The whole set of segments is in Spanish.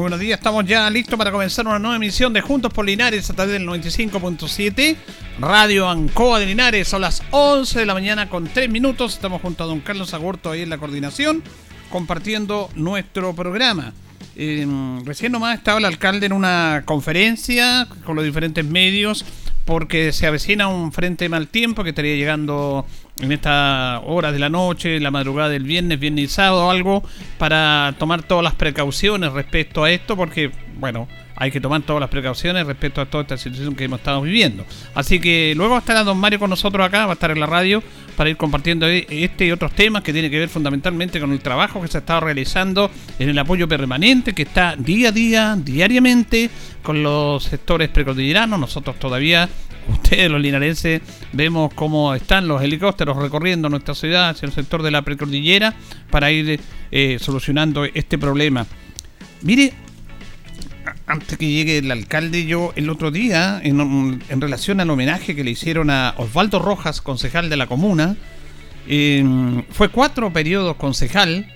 Buenos días, estamos ya listos para comenzar una nueva emisión de Juntos por Linares a través del 95.7 Radio Ancoa de Linares. Son las 11 de la mañana con 3 minutos. Estamos junto a don Carlos Agurto ahí en la coordinación compartiendo nuestro programa. Eh, recién nomás estaba el alcalde en una conferencia con los diferentes medios porque se avecina un frente mal tiempo que estaría llegando en estas horas de la noche, la madrugada del viernes, viernes y sábado, algo para tomar todas las precauciones respecto a esto, porque, bueno, hay que tomar todas las precauciones respecto a toda esta situación que hemos estado viviendo. Así que luego va a estar don Mario con nosotros acá, va a estar en la radio para ir compartiendo e-, este y otros temas que tienen que ver fundamentalmente con el trabajo que se ha estado realizando en el apoyo permanente que está día a día, diariamente, con los sectores precordilleranos. Nosotros todavía ustedes los linarenses vemos cómo están los helicópteros recorriendo nuestra ciudad hacia el sector de la precordillera para ir eh, solucionando este problema. Mire, antes que llegue el alcalde, yo el otro día, en, relación al homenaje que le hicieron a Osvaldo Rojas, concejal de la comuna, fue cuatro periodos concejal,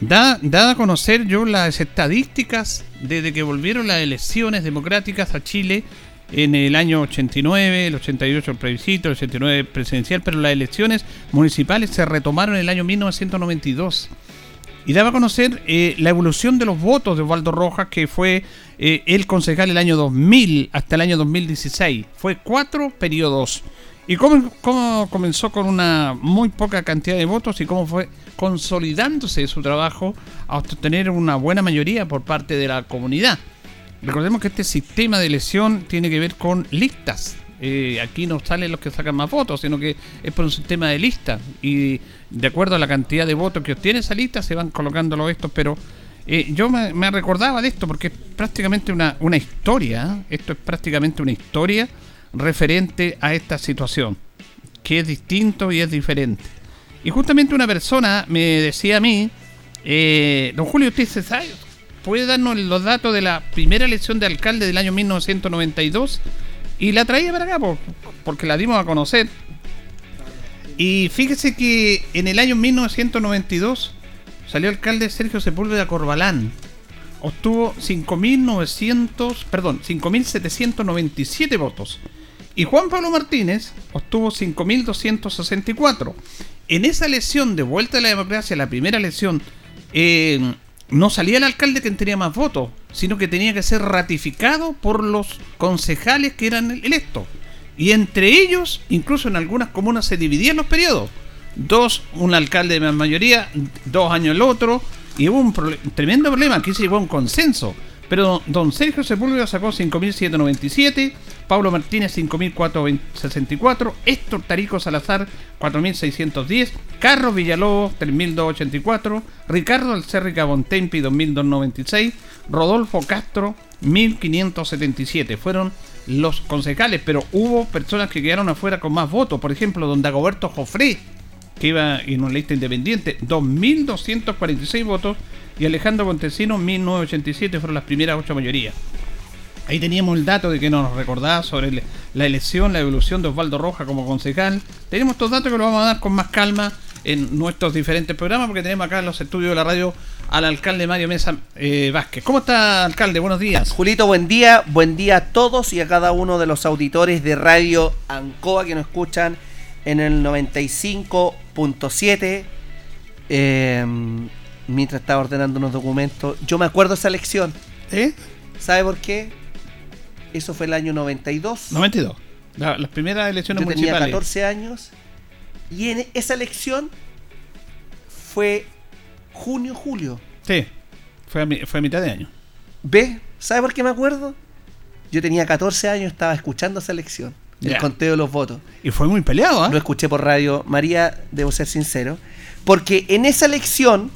da, dada a conocer yo las estadísticas desde que volvieron las elecciones democráticas a Chile en el año 89, el 88 el plebiscito, el 89 presidencial, pero las elecciones municipales se retomaron en el año 1992. Y daba a conocer eh, la evolución de los votos de Osvaldo Rojas, que fue eh, el concejal el año 2000 hasta el año 2016. Fue cuatro periodos. Y cómo, cómo comenzó con una muy poca cantidad de votos y cómo fue consolidándose su trabajo hasta tener una buena mayoría por parte de la comunidad. Recordemos que este sistema de elección tiene que ver con listas. Eh, aquí no salen los que sacan más votos, sino que es por un sistema de listas. Y de acuerdo a la cantidad de votos que obtiene esa lista, se van colocando los estos. Pero eh, yo me, recordaba de esto porque es prácticamente una, una historia. ¿eh? Esto es prácticamente una historia referente a esta situación. Que es distinto y es diferente. Y justamente una persona me decía a mí, don Julio, ¿usted sabe, puede darnos los datos de la primera elección de alcalde del año 1992 y la traía para acá porque la dimos a conocer. Y fíjese que en el año 1992 salió alcalde Sergio Sepúlveda Corbalán. Obtuvo 5.900, perdón, 5.797 votos. Y Juan Pablo Martínez obtuvo 5.264. En esa elección de vuelta a la democracia, la primera elección, no salía el alcalde quien tenía más votos, sino que tenía que ser ratificado por los concejales que eran electos. Y entre ellos, incluso en algunas comunas se dividían los periodos. Dos, un alcalde de más mayoría, dos años el otro, y hubo un, tremendo problema, aquí se llegó un consenso. Pero don Sergio Sepúlveda sacó 5.797, Pablo Martínez 5.464, Héctor Tarico Salazar 4.610, Carlos Villalobos 3.284, Ricardo Alcerrica Bontempi 2.296, Rodolfo Castro 1.577. Fueron los concejales, pero hubo personas que quedaron afuera con más votos. Por ejemplo, don Dagoberto Jofré, que iba en una lista independiente, 2.246 votos y Alejandro Montesino 1987 fueron las primeras ocho mayorías. Ahí teníamos el dato de que nos recordaba sobre la elección, la evolución de Osvaldo Roja como concejal. Tenemos estos datos que los vamos a dar con más calma en nuestros diferentes programas porque tenemos acá en los estudios de la radio al alcalde Mario Mesa eh, Vázquez. ¿Cómo está, alcalde? Buenos días. Julito, buen día. Buen día a todos y a cada uno de los auditores de Radio Ancoa que nos escuchan en el 95.7. Eh, mientras estaba ordenando unos documentos. Yo me acuerdo esa elección. ¿Eh? ¿Sabe por qué? Eso fue el año 92. 92. las primeras elecciones Yo tenía 14 años. Y en esa elección fue junio, julio. Sí, fue a, fue a mitad de año. ¿Ve? ¿Sabe por qué me acuerdo? Yo tenía 14 años, estaba escuchando esa elección. El conteo de los votos. Y fue muy peleado, ¿eh? Lo escuché por radio. María, debo ser sincero. Porque en esa elección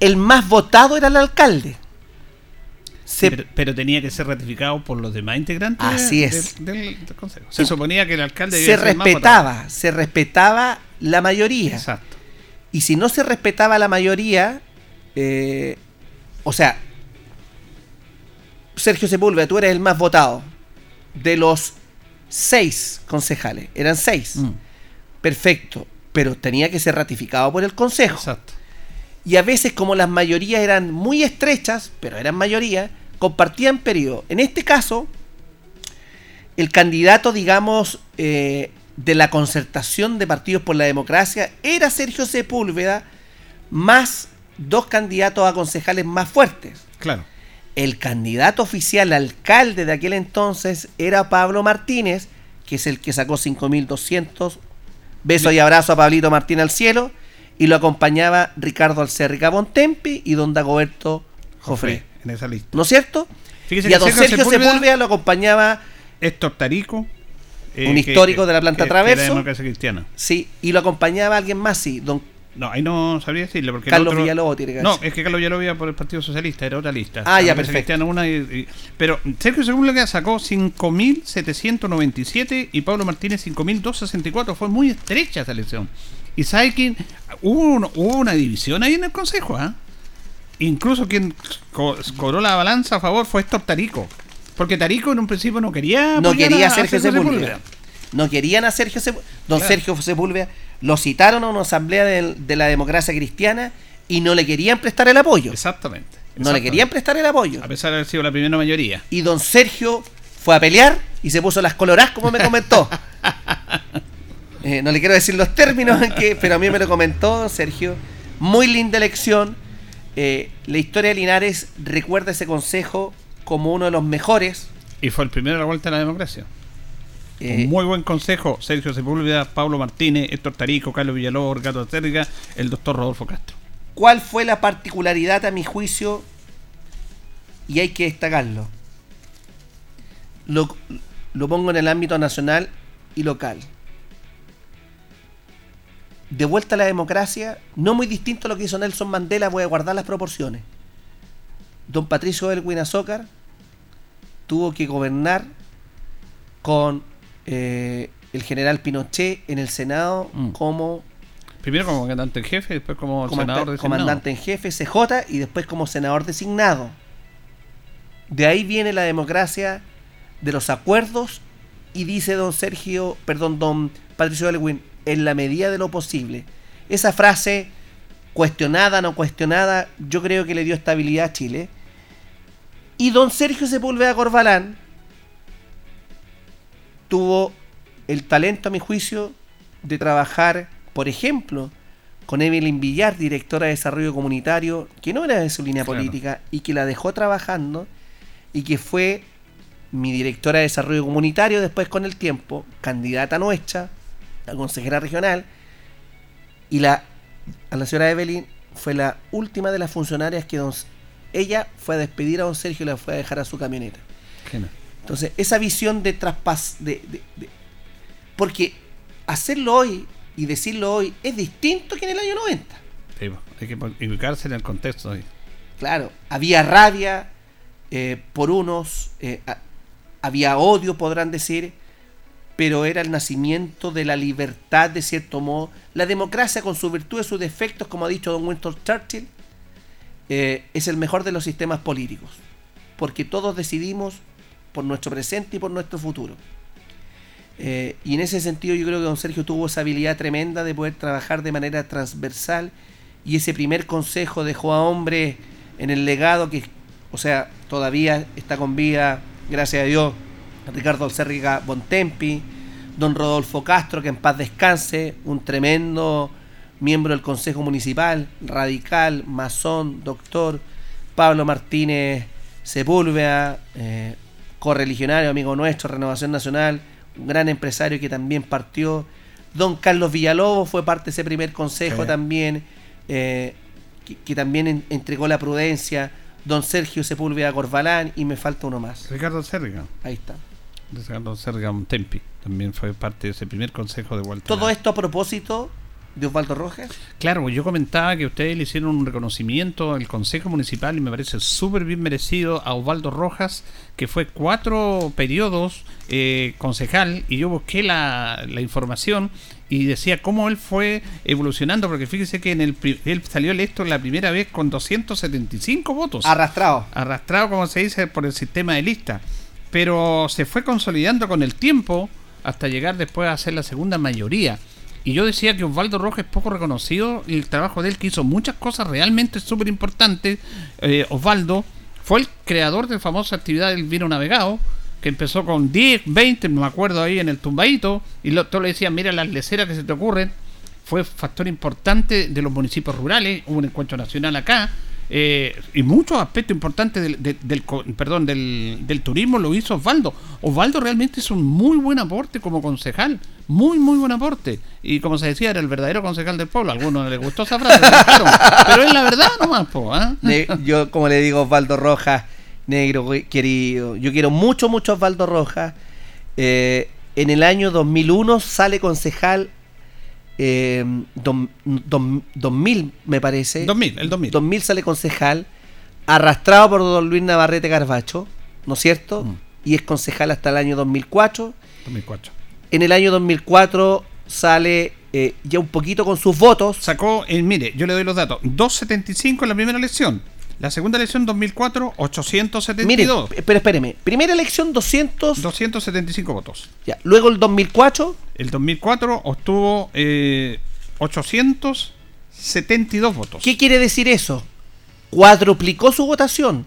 el más votado era el alcalde. Pero, tenía que ser ratificado por los demás integrantes Así es. Del, Consejo. Se suponía que el alcalde se respetaba, se respetaba la mayoría. Exacto. Y si no se respetaba la mayoría, eh, o sea, Sergio Sepúlveda, tú eres el más votado de los seis concejales, eran seis. Mm. Perfecto, pero tenía que ser ratificado por el Consejo. Exacto. Y a veces, como las mayorías eran muy estrechas, pero eran mayoría, compartían periodo. En este caso, el candidato, digamos, eh, de la concertación de partidos por la democracia era Sergio Sepúlveda, más dos candidatos a concejales más fuertes. Claro. El candidato oficial alcalde de aquel entonces era Pablo Martínez, que es el que sacó 5.200. Beso y abrazo a Pablito Martínez al cielo. Y lo acompañaba Ricardo Alcerrica Bontempi y don Dagoberto Jofré. En esa lista. ¿No es cierto? y a don Sergio, Sepúlveda, lo acompañaba Héctor Tarico. un eh, histórico de la planta Traverso. cristiana. Sí, y lo acompañaba alguien más, sí, don no, ahí no sabría decirle. Porque Carlos Villalobos tiene que No, es que Carlos Villalobos iba por el Partido Socialista, era otra lista. Ah, ya, perfecto. Una pero Sergio Sepúlveda sacó 5.797 y Pablo Martínez 5.264. Fue muy estrecha esa elección. Y sabe que hubo, hubo una división ahí en el Consejo, ¿ah? Incluso quien cobró la balanza a favor fue Héctor Tarico. Porque Tarico en un principio no quería. No quería a Sergio, Sepúlveda. No querían a Sergio Sepúlveda. Don Sergio Sepúlveda lo citaron a una asamblea de, la democracia cristiana y no le querían prestar el apoyo. Exactamente, No le querían prestar el apoyo. A pesar de haber sido la primera mayoría. Y don Sergio fue a pelear y se puso las coloradas como me comentó. Eh, no le quiero decir los términos, que, pero a mí me lo comentó Sergio. Muy linda elección. Eh, la historia de Linares recuerda ese consejo como uno de los mejores. Y fue el primero de la vuelta a la democracia. Eh, muy buen consejo, Sergio Sepúlveda, Pablo Martínez, Héctor Tarico, Carlos Villalobos, Gato Térriga, el doctor Rodolfo Castro. ¿Cuál fue la particularidad a mi juicio? Y hay que destacarlo. Lo, lo pongo en el ámbito nacional y local. De vuelta a la democracia, no muy distinto a lo que hizo Nelson Mandela, voy a guardar las proporciones. Don Patricio Elwin Azócar tuvo que gobernar con eh, el general Pinochet en el Senado mm. como... Primero como comandante en jefe, después como senador designado. Comandante en jefe, CJ, y después como senador designado. De ahí viene la democracia de los acuerdos y dice don Sergio, perdón, don Patricio Elwin, en la medida de lo posible. Esa frase, cuestionada, no cuestionada, yo creo que le dio estabilidad a Chile. Y don Sergio Sepúlveda Corbalán, tuvo el talento, a mi juicio, de trabajar, por ejemplo, con Evelyn Villar, directora de Desarrollo Comunitario, que no era de su línea política y que la dejó trabajando y que fue mi directora de Desarrollo Comunitario después con el tiempo, candidata nuestra, a consejera regional, y la, a la señora Evelyn fue la última de las funcionarias que ella fue a despedir a don Sergio y la fue a dejar a su camioneta. Entonces, esa visión de traspas, de, porque hacerlo hoy y decirlo hoy es distinto que en el año 90. Sí, hay que ubicarse en el contexto hoy. Claro, había rabia eh, por unos, eh, había odio, podrán decir, pero era el nacimiento de la libertad, de cierto modo. La democracia, con su virtud y sus defectos, como ha dicho don Winston Churchill, eh, es el mejor de los sistemas políticos, porque todos decidimos por nuestro presente y por nuestro futuro. Eh, y en ese sentido yo creo que don Sergio tuvo esa habilidad tremenda de poder trabajar de manera transversal y ese primer consejo dejó a hombre en el legado que, o sea, todavía está con vida, gracias a Dios, Ricardo Alcerriga Bontempi, don Rodolfo Castro, que en paz descanse, un tremendo miembro del Consejo Municipal, radical, masón, doctor, Pablo Martínez Sepúlveda, eh, correligionario, amigo nuestro, Renovación Nacional, un gran empresario que también partió. Don Carlos Villalobos fue parte de ese primer consejo también, eh, que, también entregó la prudencia. Don Sergio Sepúlveda Corbalán y me falta uno más. Ricardo Serga. Ahí está. Ricardo Serga Tempi también fue parte de ese primer consejo de Walter. Todo esto a propósito de Osvaldo Rojas? Claro, yo comentaba que ustedes le hicieron un reconocimiento al Consejo Municipal y me parece súper bien merecido a Osvaldo Rojas, que fue cuatro periodos eh, concejal y yo busqué la, la, información y decía cómo él fue evolucionando, porque fíjese que en el, él salió electo la primera vez con 275 votos. Arrastrado. Arrastrado, como se dice, por el sistema de lista. Pero se fue consolidando con el tiempo hasta llegar después a ser la segunda mayoría. Y yo decía que Osvaldo Rojas es poco reconocido y el trabajo de él que hizo muchas cosas realmente súper importantes. Eh, Osvaldo fue el creador de la famosa actividad del vino navegado, que empezó con 10, 20, no me acuerdo ahí en el tumbadito, y lo, todos le decían, mira las leceras que se te ocurren. Fue factor importante de los municipios rurales, hubo un encuentro nacional acá, eh, y muchos aspectos importantes del, del, perdón, del, del, turismo lo hizo Osvaldo. Osvaldo realmente es un muy buen aporte como concejal, muy, muy buen aporte. Y como se decía, era el verdadero concejal del pueblo. A algunos no les gustó esa frase, pero es la verdad nomás. Po, ¿ah? Yo, como le digo, Osvaldo Rojas, negro querido, yo quiero mucho, mucho Osvaldo Rojas. Eh, en el año 2001 sale concejal eh, 2000 me parece. 2000, el 2000. 2000 sale concejal, arrastrado por don Luis Navarrete Carbacho, ¿no es cierto? Mm. Y es concejal hasta el año 2004. 2004. En el año 2004 sale eh, ya un poquito con sus votos. Sacó, eh, mire, yo le doy los datos, 275 en la primera elección. La segunda elección 2004, 872. Mire, pero espéreme. Primera elección 200... 275 votos. Ya. Luego el 2004... El 2004 obtuvo eh, 872 votos. ¿Qué quiere decir eso? Cuadruplicó su votación.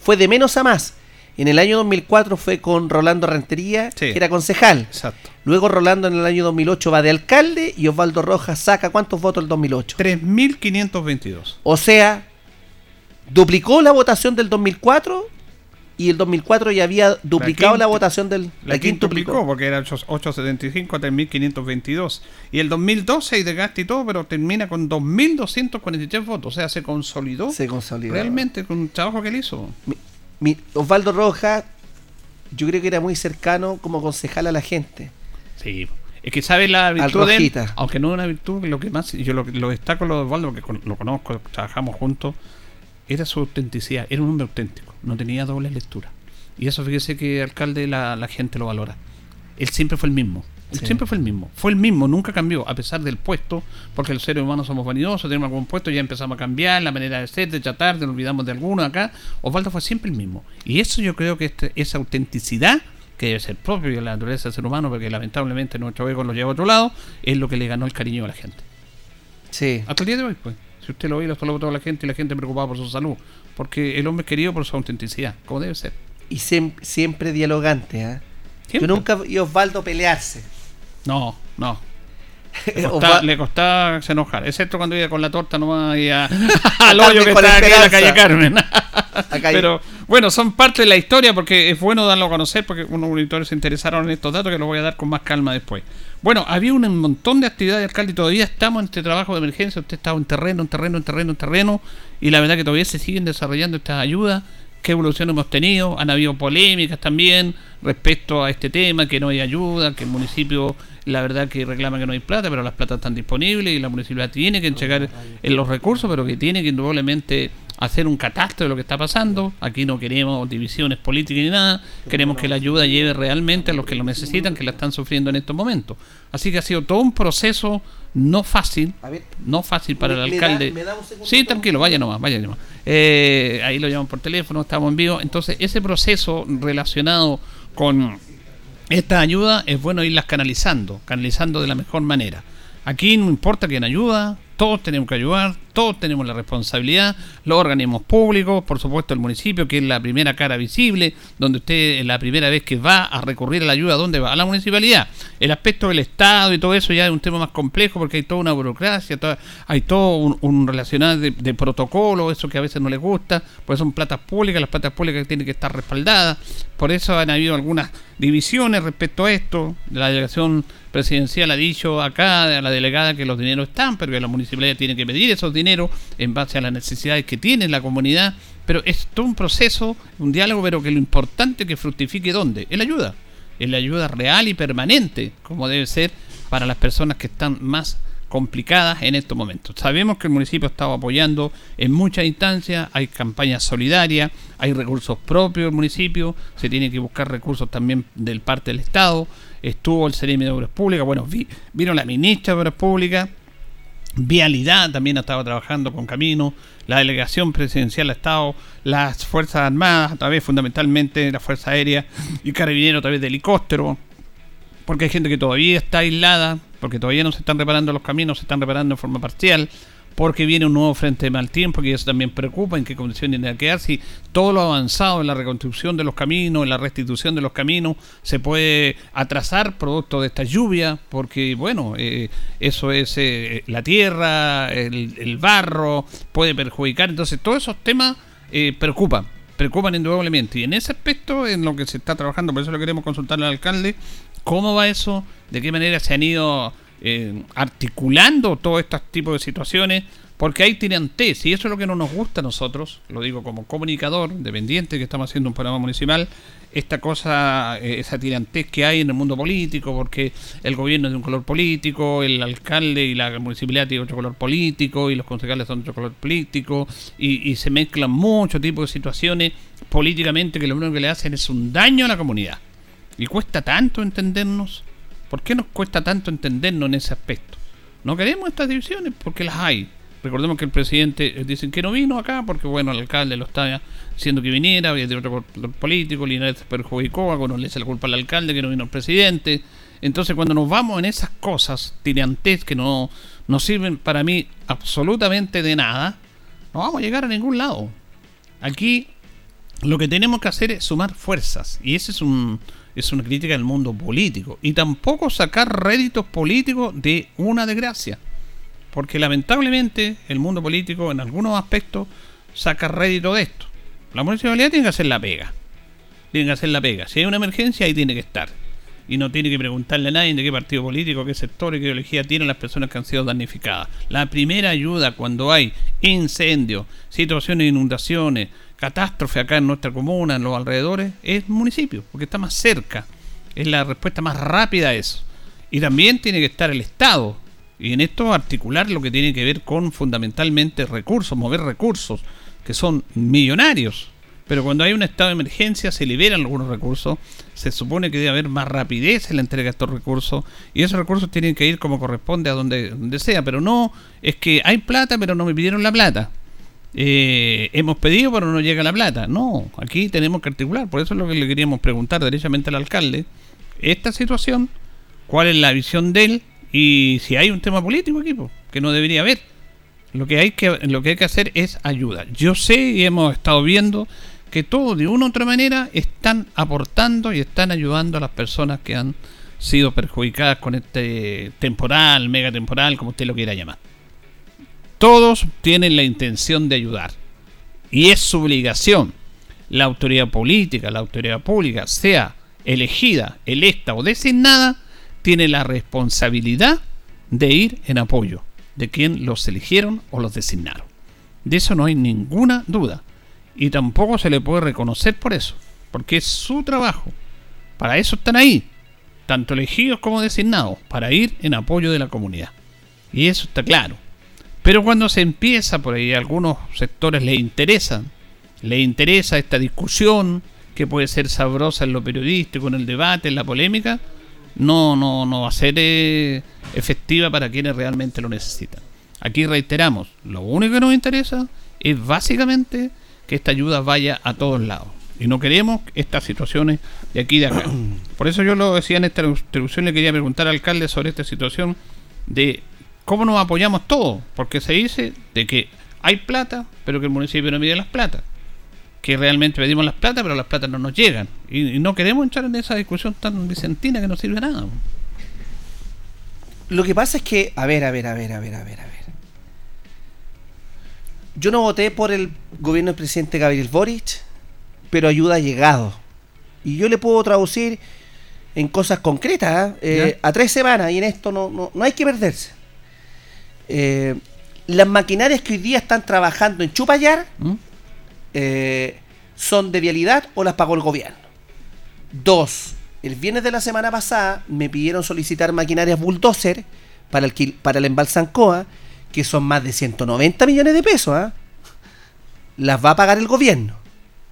Fue de menos a más. En el año 2004 fue con Rolando Rentería, que era concejal. Exacto. Luego Rolando en el año 2008 va de alcalde y Osvaldo Rojas saca cuántos votos el 2008? 3.522. O sea, duplicó la votación del 2004 y el 2004 ya había duplicado la, votación del la, quintuplicó porque era 875 a 3522 y el 2012 hay desgaste y todo pero termina con 2243 votos o sea se consolidó se consolidó. realmente con un trabajo que él hizo. Mi, Osvaldo Rojas yo creo que era muy cercano como concejal a la gente. Sí es que sabe la virtud de él, aunque no es una virtud lo que más yo lo, lo destaco lo de Osvaldo porque lo conozco trabajamos juntos era su autenticidad, era un hombre auténtico, no tenía doble lectura. Y eso fíjese que alcalde la, la gente lo valora. Él siempre fue el mismo. Él siempre fue el mismo. Fue el mismo, nunca cambió, a pesar del puesto, porque los seres humanos somos vanidosos, tenemos algún puesto, ya empezamos a cambiar la manera de ser, de tratar, de olvidamos de alguno acá. Osvaldo fue siempre el mismo. Y eso yo creo que este, esa autenticidad, que debe ser propio de la naturaleza del ser humano, porque lamentablemente nuestro ego lo lleva a otro lado, es lo que le ganó el cariño a la gente. Sí. Hasta el día de hoy, pues. Si usted lo ve, lo votó la gente y la gente preocupada por su salud. Porque el hombre es querido por su autenticidad, como debe ser. Y siempre, dialogante, ¿eh? Yo nunca vi a Osvaldo pelearse. No, no. Le costaba, se enojar, excepto cuando iba con la torta nomás y a, al hoyo que está aquí en la calle Carmen. Pero bueno, son parte de la historia porque es bueno darlo a conocer porque unos auditores se interesaron en estos datos que los voy a dar con más calma después. Bueno, había un montón de actividades, alcalde, y todavía estamos en este trabajo de emergencia. Usted estaba en terreno, en terreno, en terreno, en terreno, y la verdad que todavía se siguen desarrollando estas ayudas. ¿Qué evolución hemos tenido? Han habido polémicas también respecto a este tema, que no hay ayuda, que el municipio, la verdad que reclama que no hay plata, pero las platas están disponibles y la municipalidad tiene que entregar en los recursos, pero que tiene que indudablemente hacer un catastro de lo que está pasando. Aquí no queremos divisiones políticas ni nada. Queremos que la ayuda llegue realmente a los que lo necesitan, que la están sufriendo en estos momentos. Así que ha sido todo un proceso no fácil, no fácil para el alcalde. sí, tranquilo, vaya nomás, vaya nomás. Eh, ahí lo llaman por teléfono, estamos en vivo. Entonces, ese proceso relacionado con esta ayuda es bueno irlas canalizando, canalizando de la mejor manera. Aquí no importa quién ayuda, todos tenemos que ayudar, todos tenemos la responsabilidad, los organismos públicos, por supuesto el municipio, que es la primera cara visible, donde usted es la primera vez que va a recurrir a la ayuda, ¿dónde va? A la municipalidad. El aspecto del Estado y todo eso ya es un tema más complejo porque hay toda una burocracia, hay todo un, relacionado de, protocolo, eso que a veces no les gusta, pues son platas públicas, las platas públicas tienen que estar respaldadas, por eso han habido algunas divisiones respecto a esto, la delegación presidencial ha dicho acá a la delegada que los dineros están, pero que la municipalidad tiene que pedir esos dineros en base a las necesidades que tiene la comunidad. Pero es todo un proceso, un diálogo, pero que lo importante es que fructifique dónde? En la ayuda. En la ayuda real y permanente, como debe ser para las personas que están más complicadas en estos momentos. Sabemos que el municipio ha estado apoyando en muchas instancias, hay campañas solidarias, hay recursos propios del municipio, se tiene que buscar recursos también del parte del Estado, estuvo el CEREMI de Obras Públicas, bueno, vino la ministra de Obras Públicas, Vialidad también ha estado trabajando con Camino, la delegación presidencial ha estado, las Fuerzas Armadas, a través fundamentalmente la Fuerza Aérea y Carabinero a través de helicóptero, porque hay gente que todavía está aislada, porque todavía no se están reparando los caminos, se están reparando en forma parcial, porque viene un nuevo frente de mal tiempo, que eso también preocupa, en qué condiciones tiene que quedar, si todo lo avanzado en la reconstrucción de los caminos, en la restitución de los caminos, se puede atrasar producto de esta lluvia, porque bueno, eh, eso es eh, la tierra, el, barro, puede perjudicar, entonces todos esos temas eh, preocupan preocupan indudablemente. Y en ese aspecto, en lo que se está trabajando, por eso lo queremos consultar al alcalde, ¿cómo va eso? ¿De qué manera se han ido eh, articulando todo este tipo de situaciones? Porque hay tirantes, y eso es lo que no nos gusta a nosotros, lo digo como comunicador dependiente que estamos haciendo un programa municipal, esta cosa, eh, esa tirantez que hay en el mundo político, porque el gobierno es de un color político, el alcalde y la municipalidad tiene otro color político, y los concejales son de otro color político, y, y se mezclan muchos tipos de situaciones políticamente que lo único que le hacen es un daño a la comunidad. Y cuesta tanto entendernos. ¿Por qué nos cuesta tanto entendernos en ese aspecto? No queremos estas divisiones porque las hay. Recordemos que el presidente eh, dicen que no vino acá porque, bueno, el alcalde lo estaba haciendo que viniera, había de otro político, Linares perjudicó, algunos le hace la culpa al alcalde que no vino el presidente. Entonces, cuando nos vamos en esas cosas tirantes que no, no sirven para mí absolutamente de nada, no vamos a llegar a ningún lado. Aquí lo que tenemos que hacer es sumar fuerzas. Y ese es un, es una crítica del mundo político. Y tampoco sacar réditos políticos de una desgracia. Porque lamentablemente el mundo político en algunos aspectos saca rédito de esto. La municipalidad tiene que hacer la pega. Tiene que hacer la pega. Si hay una emergencia, ahí tiene que estar. Y no tiene que preguntarle a nadie de qué partido político, qué sector y qué ideología tienen las personas que han sido damnificadas. La primera ayuda cuando hay incendios, situaciones de inundaciones, catástrofe acá en nuestra comuna, en los alrededores, es municipio, porque está más cerca. Es la respuesta más rápida a eso. Y también tiene que estar el Estado. Y en esto articular lo que tiene que ver con fundamentalmente recursos, mover recursos, que son millonarios. Pero cuando hay un estado de emergencia se liberan algunos recursos, se supone que debe haber más rapidez en la entrega de estos recursos y esos recursos tienen que ir como corresponde a donde, donde sea, pero no es que hay plata pero no me pidieron la plata. Eh, hemos pedido pero no llega la plata. No, aquí tenemos que articular. Por eso es lo que le queríamos preguntar derechamente al alcalde. Esta situación, cuál es la visión de él y si hay un tema político aquí, que no debería haber. Lo que, hay que, lo que hay que hacer es ayuda. Yo sé y hemos estado viendo que todos de una u otra manera están aportando y están ayudando a las personas que han sido perjudicadas con este temporal, mega temporal, como usted lo quiera llamar. Todos tienen la intención de ayudar. Y es su obligación. La autoridad política, la autoridad pública, sea elegida, electa o designada, tiene la responsabilidad de ir en apoyo de quien los eligieron o los designaron. De eso no hay ninguna duda. Y tampoco se le puede reconocer por eso, porque es su trabajo. Para eso están ahí, tanto elegidos como designados, para ir en apoyo de la comunidad. Y eso está claro. Pero cuando se empieza por ahí, a algunos sectores les interesan, le interesa esta discusión que puede ser sabrosa en lo periodístico, en el debate, en la polémica, no, no, no va a ser eh, efectiva para quienes realmente lo necesitan. Aquí reiteramos, lo único que nos interesa es básicamente que esta ayuda vaya a todos lados. Y no queremos estas situaciones de aquí y de acá. Por eso yo lo decía en esta introducción, le quería preguntar al alcalde sobre esta situación de ¿Cómo nos apoyamos todos? Porque se dice de que hay plata, pero que el municipio no mide las plata. Que realmente pedimos las plata, pero las plata no nos llegan. Y, no queremos entrar en esa discusión tan vicentina que no sirve nada. Lo que pasa es que, a ver, a ver, a ver, a ver, a ver, a ver. Yo no voté por el gobierno del presidente Gabriel Boric, pero ayuda ha llegado. Y yo le puedo traducir en cosas concretas, ¿eh? Eh, a tres semanas, y en esto no, no, no hay que perderse. Eh, las maquinarias que hoy día están trabajando en Chupayar ¿Mm? eh, son de vialidad o las pagó el gobierno. Dos, el viernes de la semana pasada me pidieron solicitar maquinarias bulldozer para el, para el embalsancoa, que son más de 190 millones de pesos, ¿ah? las va a pagar el gobierno.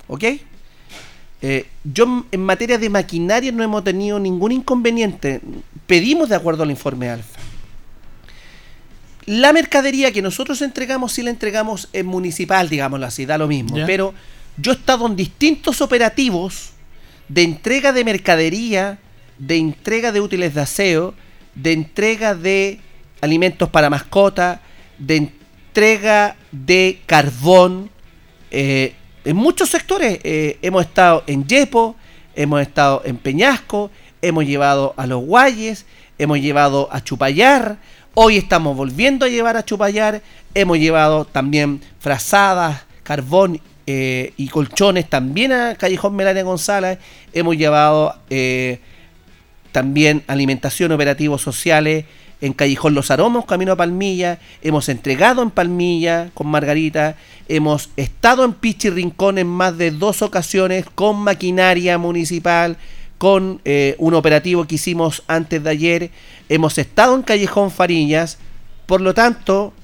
¿Ok? Eh, yo en materia de maquinaria no hemos tenido ningún inconveniente. Pedimos de acuerdo al informe Alfa. La mercadería que nosotros entregamos, si la entregamos en municipal, digámoslo así, da lo mismo. Pero yo he estado en distintos operativos de entrega de mercadería, de entrega de útiles de aseo, de entrega de alimentos para mascota, de entrega de carbón, eh, en muchos sectores eh, hemos estado en Yepo, hemos estado en Peñasco, hemos llevado a los Guayes, hemos llevado a Chupayar, hoy estamos volviendo a llevar a Chupayar, hemos llevado también frazadas, carbón eh, y colchones también a Callejón Melania González, hemos llevado eh, también alimentación, operativos sociales, en Callejón Los Aromos, camino a Palmilla, hemos entregado en Palmilla con Margarita, hemos estado en Pichi Rincón en más de dos ocasiones con maquinaria municipal, con eh, un operativo que hicimos antes de ayer, hemos estado en Callejón Farillas, por lo tanto,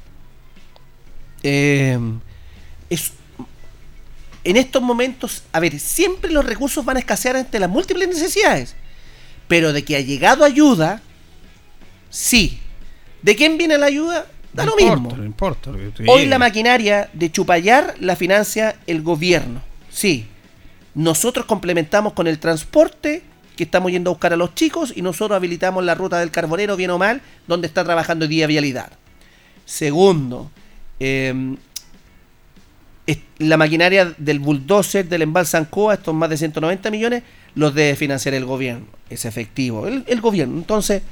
eh, en estos momentos, a ver, siempre los recursos van a escasear ante las múltiples necesidades, pero de que ha llegado ayuda, Sí. ¿De quién viene la ayuda? Da lo mismo. No importa. Hoy la maquinaria de Chupayar la financia el gobierno. Sí. Nosotros complementamos con el transporte que estamos yendo a buscar a los chicos y nosotros habilitamos la ruta del carbonero, bien o mal, donde está trabajando día vialidad. Segundo, em, la maquinaria del bulldozer del embalsancoa, estos más de 190 millones, los debe financiar el gobierno. Es efectivo, el, gobierno. Entonces,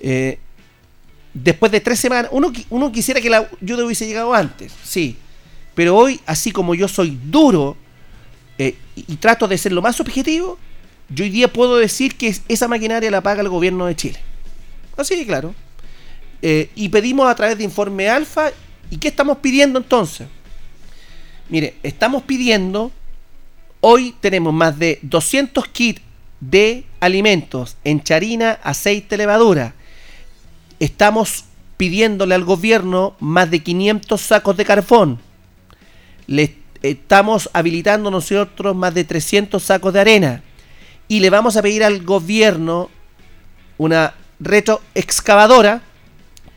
eh, después de tres semanas, uno, quisiera que la ayuda hubiese llegado antes, sí. Pero hoy, así como yo soy duro y, trato de ser lo más objetivo, yo hoy día puedo decir que esa maquinaria la paga el gobierno de Chile. Así claro. Eh, y pedimos a través de informe alfa. ¿Y qué estamos pidiendo entonces? Mire, estamos pidiendo, hoy tenemos más de 200 kits de alimentos en charina, aceite, levadura estamos pidiéndole al gobierno más de 500 sacos de carbón. Le estamos habilitando nosotros más de 300 sacos de arena. Y le vamos a pedir al gobierno una retroexcavadora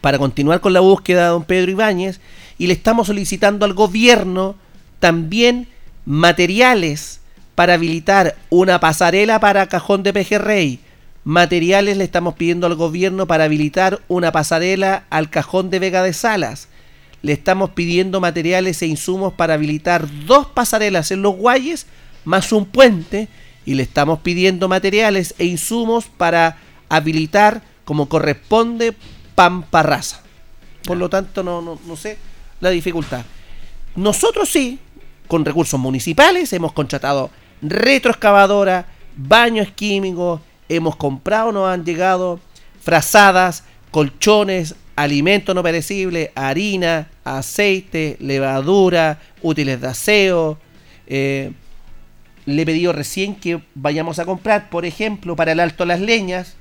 para continuar con la búsqueda de don Pedro Ibáñez. Y le estamos solicitando al gobierno también materiales para habilitar una pasarela para cajón de pejerrey materiales le estamos pidiendo al gobierno para habilitar una pasarela al cajón de Vega de Salas. Le estamos pidiendo materiales e insumos para habilitar dos pasarelas en los Guayes más un puente y le estamos pidiendo materiales e insumos para habilitar como corresponde Pamparraza. Por lo tanto, no, no, no sé la dificultad. Nosotros sí, con recursos municipales, hemos contratado retroexcavadora, baños químicos, hemos comprado, nos han llegado frazadas, colchones, alimentos no perecibles, harina, aceite, levadura, útiles de aseo. Eh, le he pedido recién que vayamos a comprar, por ejemplo, para el Alto Las Leñas,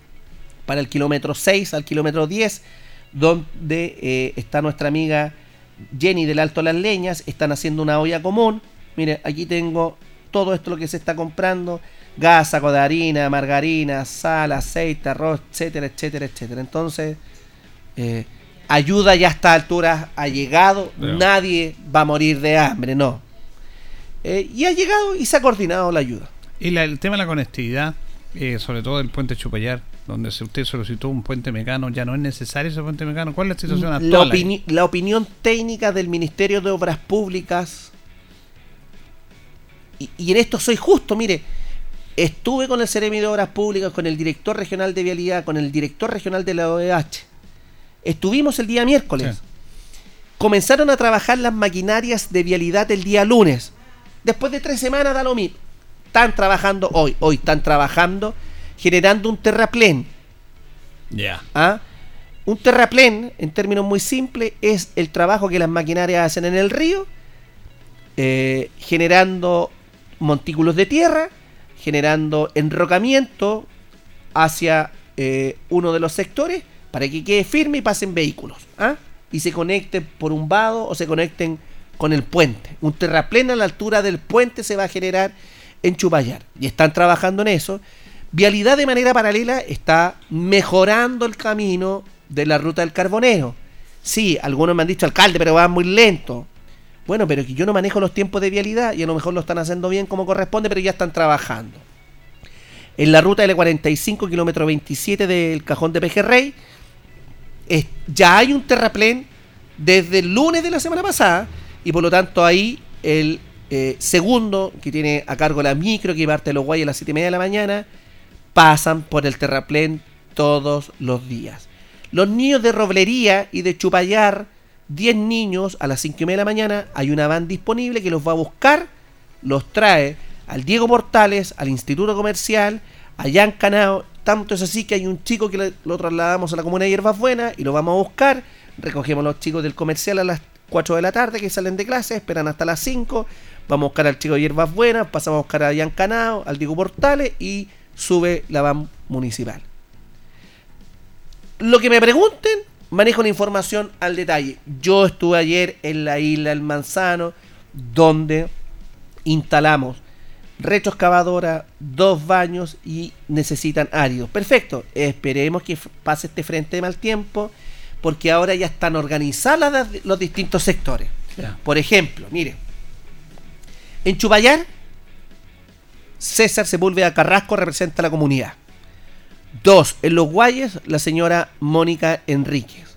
para el kilómetro 6 al kilómetro 10, donde eh, está nuestra amiga Jenny del Alto Las Leñas, están haciendo una olla común. Mire, aquí tengo todo esto lo que se está comprando gas, saco de harina, margarina, sal, aceite, arroz, etcétera, etcétera, etcétera. Entonces, eh, ayuda ya a estas alturas ha llegado, nadie va a morir de hambre, no. Eh, y ha llegado y se ha coordinado la ayuda. Y el tema de la conectividad, eh, sobre todo el puente Chupayar, donde usted solicitó un puente mecano, ya no es necesario ese puente mecano. ¿Cuál es la situación actual? la opinión técnica del Ministerio de Obras Públicas, y, y en esto soy justo, mire, Estuve con el Ceremi de Obras Públicas, con el director regional de Vialidad, con el director regional de la OEH. Estuvimos el día miércoles. Comenzaron a trabajar las maquinarias de vialidad el día lunes. Después de tres semanas da lo mismo. Están trabajando hoy, hoy están trabajando generando un terraplén. Ya. ¿Ah? Un terraplén, en términos muy simples, es el trabajo que las maquinarias hacen en el río, eh, generando montículos de tierra generando enrocamiento hacia eh, uno de los sectores para que quede firme y pasen vehículos. ¿ah? Y se conecten por un vado o se conecten con el puente. Un terraplén a la altura del puente se va a generar en Chupayar. Y están trabajando en eso. Vialidad de manera paralela está mejorando el camino de la ruta del carbonero. Sí, algunos me han dicho, alcalde, pero va muy lento. Bueno, pero que yo no manejo los tiempos de vialidad y a lo mejor lo están haciendo bien como corresponde, pero ya están trabajando. En la ruta L45, kilómetro 27 del cajón de Pejerrey, ya hay un terraplén desde el lunes de la semana pasada y por lo tanto ahí el eh, segundo, que tiene a cargo la micro, que parte de los guayos a las 7 y media de la mañana, pasan por el terraplén todos los días. Los niños de Roblería y de Chupayar, 10 niños a las 5 y media de la mañana, hay una van disponible que los va a buscar, los trae al Diego Portales, al Instituto Comercial, allá en Canao. Tanto es así que hay un chico que lo trasladamos a la comuna de Hierbas Buenas y lo vamos a buscar. Recogemos los chicos del comercial a las 4 de la tarde que salen de clase, esperan hasta las 5. Vamos a buscar al chico de Hierbas Buenas, pasamos a buscar a Jan Canao, al Diego Portales y sube la van municipal. Lo que me pregunten, manejo la información al detalle. Yo estuve ayer en la isla del Manzano, donde instalamos retroexcavadora, dos baños y necesitan áridos. Perfecto, esperemos que pase este frente de mal tiempo, porque ahora ya están organizadas los distintos sectores. Por ejemplo, mire, en Chubayar, César Sepúlveda Carrasco representa a la comunidad. Dos, en Los Guayes, la señora Mónica Enríquez.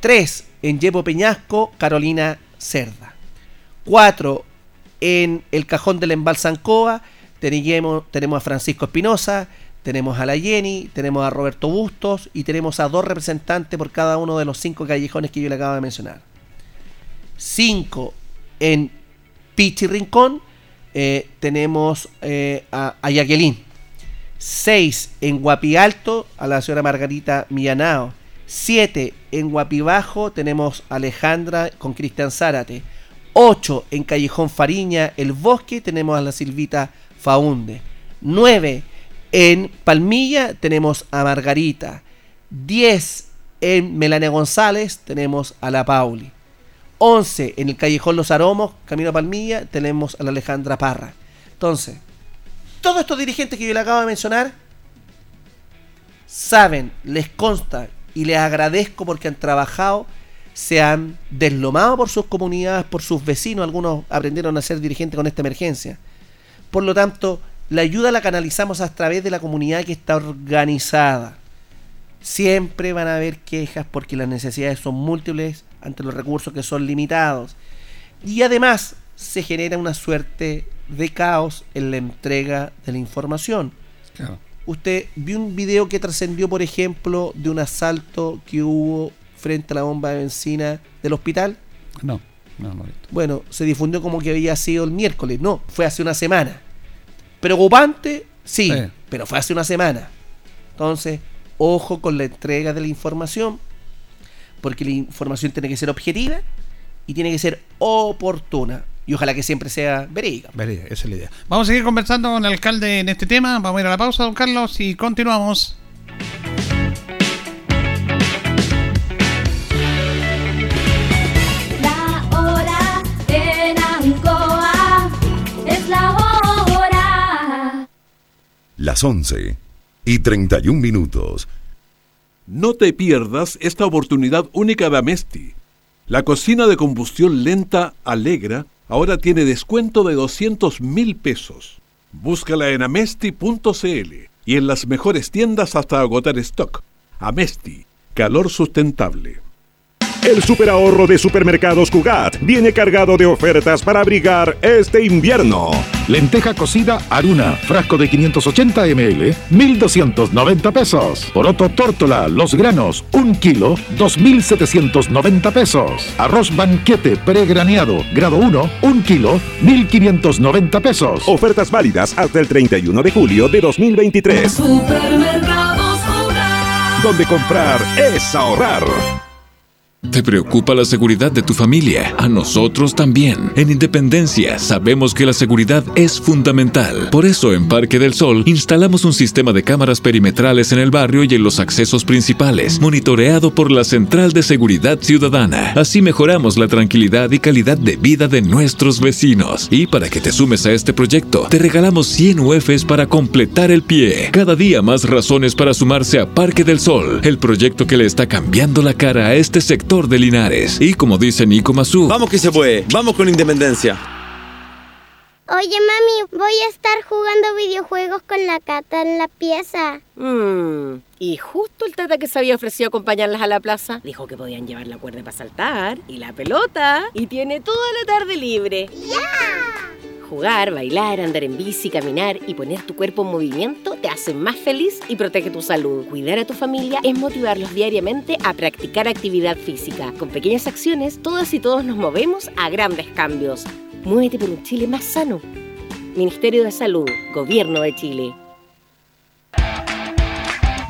Tres, en Yepo Peñasco, Carolina Cerda. Cuatro, en el cajón del Embalsancoa tenemos, tenemos a Francisco Espinosa, tenemos a la Jenny, tenemos a Roberto Bustos y tenemos a dos representantes por cada uno de los cinco callejones que yo le acabo de mencionar. Cinco en Pichi Rincón, eh, tenemos eh, a, a Yaquelín. Seis en Guapi Alto, a la señora Margarita Millanao. Siete en Guapi Bajo, tenemos a Alejandra con Cristian Zárate. 8 en Callejón Fariña, El Bosque, tenemos a la Silvita Faunde. 9 en Palmilla, tenemos a Margarita. 10 en Melania González, tenemos a la Pauli. 11 en el Callejón Los Aromos, Camino a Palmilla, tenemos a la Alejandra Parra. Entonces, todos estos dirigentes que yo le acabo de mencionar saben, les consta y les agradezco porque han trabajado se han deslomado por sus comunidades, por sus vecinos, algunos aprendieron a ser dirigentes con esta emergencia. Por lo tanto, la ayuda la canalizamos a través de la comunidad que está organizada. Siempre van a haber quejas porque las necesidades son múltiples ante los recursos que son limitados. Y además se genera una suerte de caos en la entrega de la información. Usted vio un video que trascendió, por ejemplo, de un asalto que hubo frente a la bomba de benzina del hospital? No, no, no. Bueno, se difundió como que había sido el miércoles. No, fue hace una semana. Preocupante, sí, pero fue hace una semana. Entonces, ojo con la entrega de la información, porque la información tiene que ser objetiva y tiene que ser oportuna. Y ojalá que siempre sea verídica. Verídica, esa es la idea. Vamos a seguir conversando con el alcalde en este tema. Vamos a ir a la pausa, don Carlos, y continuamos. Las 11 y 31 minutos. No te pierdas esta oportunidad única de Amesti. La cocina de combustión lenta Alegra ahora tiene descuento de 200 mil pesos. Búscala en amesti.cl y en las mejores tiendas hasta agotar stock. Amesti, calor sustentable. El superahorro de Supermercados Cugat viene cargado de ofertas para abrigar este invierno. Lenteja cocida Aruna, frasco de 580 ml, 1,290 pesos. Poroto tórtola, los granos, 1 kilo, 2,790 pesos. Arroz banquete pregraneado, grado 1, 1 kilo, 1,590 pesos. Ofertas válidas hasta el 31 de julio de 2023. Supermercados Cugat. Donde comprar es ahorrar. Te preocupa la seguridad de tu familia. A nosotros también. En Independencia sabemos que la seguridad es fundamental. Por eso en Parque del Sol instalamos un sistema de cámaras perimetrales en el barrio y en los accesos principales, monitoreado por la Central de Seguridad Ciudadana. Así mejoramos la tranquilidad y calidad de vida de nuestros vecinos. Y para que te sumes a este proyecto, te regalamos 100 UFs para completar el pie. Cada día más razones para sumarse a Parque del Sol, el proyecto que le está cambiando la cara a este sector de Linares. Y como dice Nico Mazú, Vamos que se puede, vamos con independencia. Oye, mami, voy a estar jugando videojuegos con la Cata en la pieza. Mm, y justo el tata que se había ofrecido acompañarlas a la plaza dijo que podían llevar la cuerda para saltar y la pelota y tiene toda la tarde libre. Jugar, bailar, andar en bici, caminar y poner tu cuerpo en movimiento te hace más feliz y protege tu salud. Cuidar a tu familia es motivarlos diariamente a practicar actividad física. Con pequeñas acciones, todas y todos nos movemos a grandes cambios. Muévete por un Chile más sano. Ministerio de Salud, Gobierno de Chile.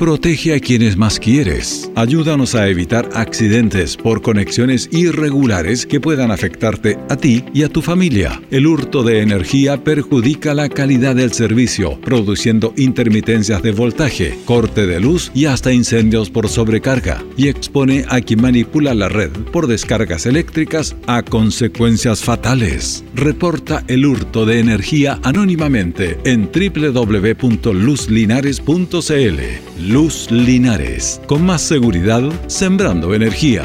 Protege a quienes más quieres. Ayúdanos a evitar accidentes por conexiones irregulares que puedan afectarte a ti y a tu familia. El hurto de energía perjudica la calidad del servicio, produciendo intermitencias de voltaje, corte de luz y hasta incendios por sobrecarga, y expone a quien manipula la red por descargas eléctricas a consecuencias fatales. Reporta el hurto de energía anónimamente en www.luzlinares.cl. Luz Linares, con más seguridad, sembrando energía.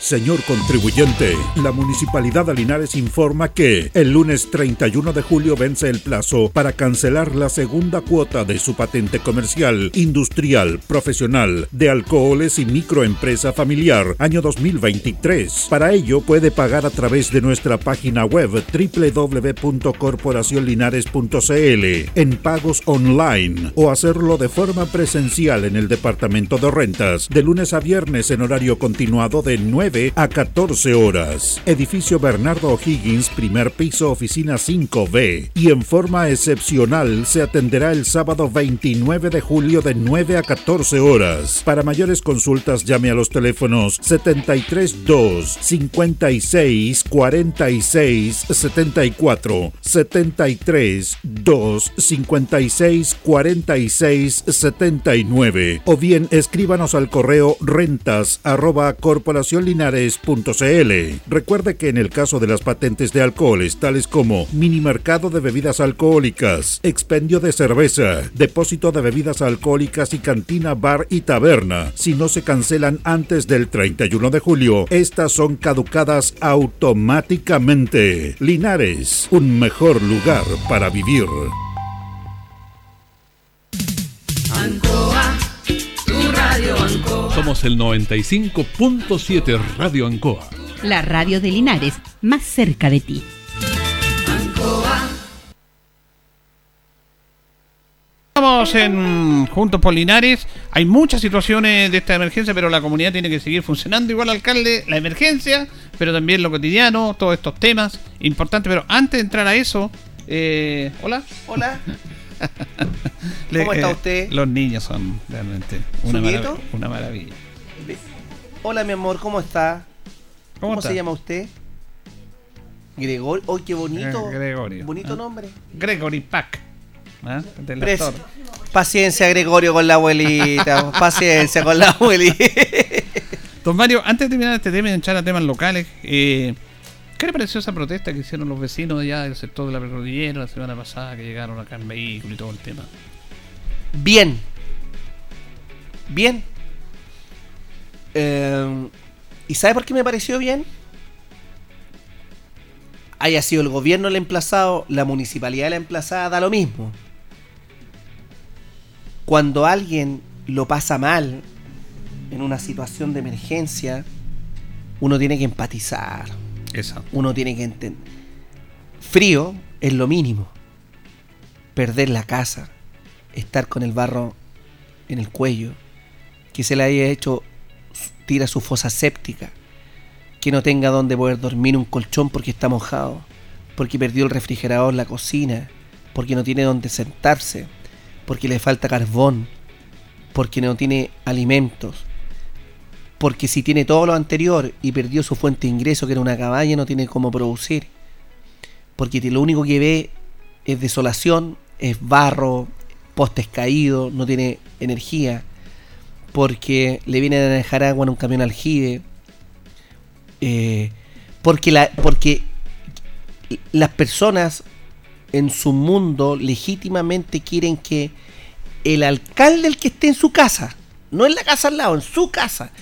Señor contribuyente, la Municipalidad de Linares informa que el lunes 31 de julio vence el plazo para cancelar la segunda cuota de su patente comercial, industrial, profesional, de alcoholes y microempresa familiar, año 2023. Para ello puede pagar a través de nuestra página web www.corporacionlinares.cl en pagos online o hacerlo de forma presencial en el Departamento de Rentas de lunes a viernes en horario continuado de 9 a 14 horas. Edificio Bernardo O'Higgins, primer piso, oficina 5B. Y en forma excepcional se atenderá el sábado 29 de julio de 9 a 14 horas. Para mayores consultas llame a los teléfonos 732 56 46 74 73 2 56 46 79 o bien escríbanos al correo rentas arroba corporación Recuerde que en el caso de las patentes de alcoholes, tales como mini mercado de bebidas alcohólicas, expendio de cerveza, depósito de bebidas alcohólicas y cantina, bar y taberna, si no se cancelan antes del 31 de julio, estas son caducadas automáticamente. Linares, un mejor lugar para vivir. Tu radio. Somos el 95.7 Radio Ancoa. La radio de Linares, más cerca de ti. Estamos en Juntos por Linares. Hay muchas situaciones de esta emergencia, pero la comunidad tiene que seguir funcionando. Igual, alcalde, la emergencia, pero también lo cotidiano, todos estos temas importantes. Pero antes de entrar a eso, eh, hola. Hola. ¿Cómo está eh, usted? Los niños son realmente una, ¿Su marav- una maravilla. Hola, mi amor, ¿cómo está? ¿Cómo, ¿Cómo está? se llama usted? Gregorio. ¡Ay, qué bonito! Eh, Gregorio. Bonito Ah. nombre. Gregory Pack. ¿ah? Paciencia, Gregorio, con la abuelita. Paciencia con la abuelita. Don Mario, antes de terminar este tema y entrar a temas locales, eh, ¿qué le pareció esa protesta que hicieron los vecinos allá del sector de la precordillera la semana pasada que llegaron acá en vehículo y todo el tema? Bien. Bien. Eh, ¿Y sabe por qué me pareció bien? Haya sido el gobierno el emplazado, la municipalidad la emplazada, da lo mismo. Cuando alguien lo pasa mal en una situación de emergencia, uno tiene que empatizar. Uno tiene que entender. Frío es lo mínimo. Perder la casa, estar con el barro en el cuello, que se le haya hecho tira su fosa séptica, que no tenga donde poder dormir un colchón porque está mojado, porque perdió el refrigerador la cocina, porque no tiene donde sentarse, porque le falta carbón, porque no tiene alimentos, porque si tiene todo lo anterior y perdió su fuente de ingreso, que era una cabaña, no tiene cómo producir, porque lo único que ve es desolación, es barro, postes caídos, no tiene energía, porque le vienen a dejar agua en un camión aljibe, eh, porque, porque las personas en su mundo legítimamente quieren que el alcalde el que esté en su casa, no en la casa al lado, en su casa.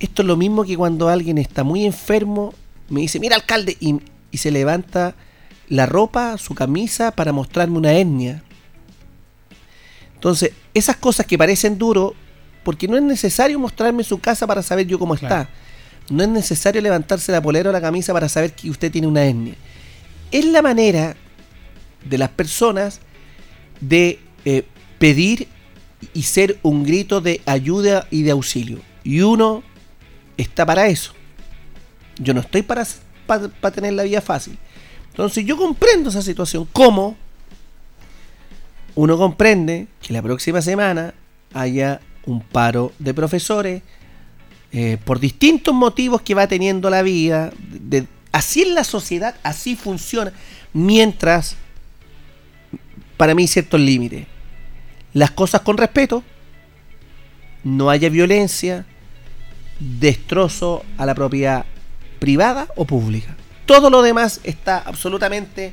Esto es lo mismo que cuando alguien está muy enfermo, me dice, mira alcalde, y, y se levanta la ropa, su camisa, para mostrarme una etnia. Entonces, esas cosas que parecen duro, porque no es necesario mostrarme su casa para saber yo cómo está. No es necesario levantarse la polera o la camisa para saber que usted tiene una etnia. Es la manera de las personas de eh, pedir y ser un grito de ayuda y de auxilio. Y uno está para eso. Yo no estoy para, para, tener la vida fácil. Entonces yo comprendo esa situación. ¿Cómo? Uno comprende que la próxima semana haya un paro de profesores eh, por distintos motivos que va teniendo la vida. así es la sociedad, así funciona. Mientras, para mí, ciertos límites. Las cosas con respeto, no haya violencia, destrozo a la propiedad privada o pública. Todo lo demás está absolutamente,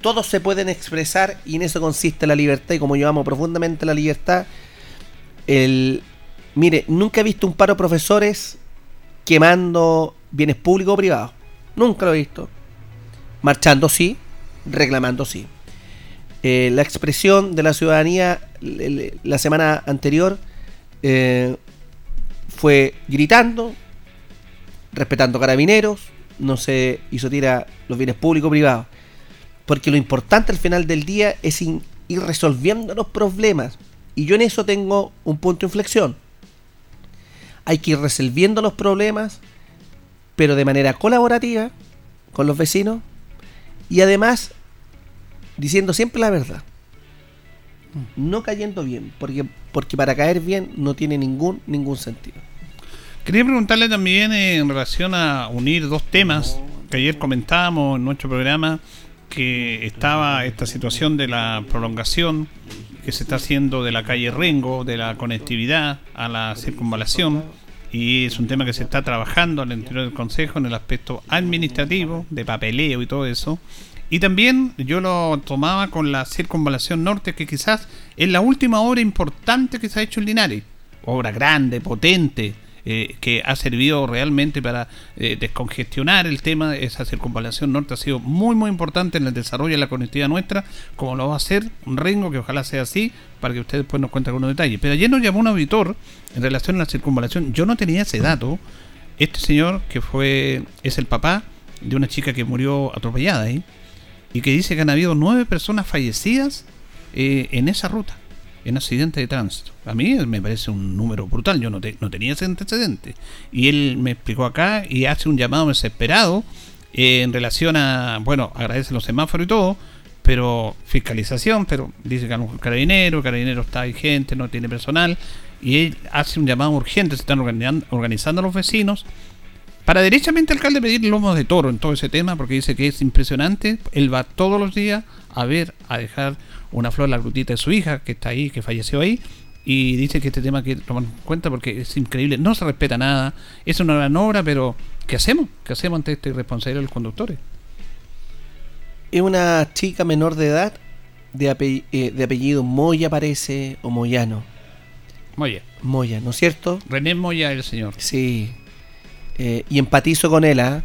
todos se pueden expresar y en eso consiste la libertad y como yo amo profundamente la libertad, el, mire, nunca he visto un paro de profesores quemando bienes públicos o privados. Nunca lo he visto. Marchando sí, reclamando sí. Eh, la expresión de la ciudadanía la semana anterior eh, fue gritando, respetando carabineros, no se hizo tira los bienes públicos o privados. Porque lo importante al final del día es ir resolviendo los problemas. Y yo en eso tengo un punto de inflexión. Hay que ir resolviendo los problemas, pero de manera colaborativa con los vecinos y además diciendo siempre la verdad. No cayendo bien, porque, porque para caer bien no tiene ningún, ningún sentido. Quería preguntarle también en relación a unir dos temas que ayer comentábamos en nuestro programa, que estaba esta situación de la prolongación que se está haciendo de la calle Rengo, de la conectividad a la circunvalación, y es un tema que se está trabajando al interior del Consejo en el aspecto administrativo, de papeleo y todo eso. Y también yo lo tomaba con la circunvalación norte, que quizás es la última obra importante que se ha hecho en Linares. Obra grande, potente, eh, que ha servido realmente para eh, descongestionar el tema. Esa circunvalación norte ha sido muy, muy importante en el desarrollo de la conectividad nuestra, como lo va a hacer un Rengo, que ojalá sea así, para que usted después nos cuente algunos detalles. Pero ayer nos llamó un auditor en relación a la circunvalación. Yo no tenía ese dato. Este señor, que fue es el papá de una chica que murió atropellada ahí, y que dice que han habido nueve personas fallecidas eh, en esa ruta, en accidente de tránsito. A mí me parece un número brutal, yo no, te- no tenía ese antecedente. Y él me explicó acá y hace un llamado desesperado eh, en relación a, bueno, agradece los semáforos y todo, pero fiscalización, pero dice que a mejor carabinero, carabinero está ahí gente, no tiene personal, y él hace un llamado urgente, se están organizando, los vecinos para derechamente al alcalde pedir lomos de toro en todo ese tema, porque dice que es impresionante. Él va todos los días a ver, a dejar una flor la grutita de su hija, que está ahí, que falleció ahí, y dice que este tema que tomar en cuenta porque es increíble, no se respeta nada, es una gran obra, pero ¿qué hacemos? ¿Qué hacemos ante este irresponsabilidad de los conductores? Es una chica menor de edad, de, ape- eh, de apellido Moya parece, o Moyano. Moya. Moya, ¿no es cierto? René Moya, el señor. Sí. Eh, y empatizo con él, ¿ah?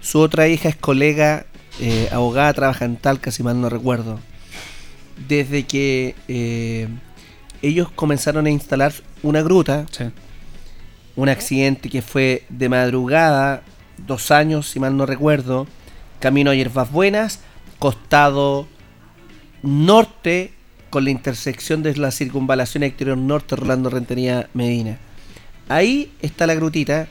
Su otra hija es colega, eh, abogada, trabaja en Talca, si mal no recuerdo. Desde que eh, ellos comenzaron a instalar una gruta, un accidente que fue de madrugada, dos años, si mal no recuerdo, camino a Hierbas Buenas, costado norte, con la intersección de la circunvalación exterior norte, Rolando Rentería Medina. Ahí está la grutita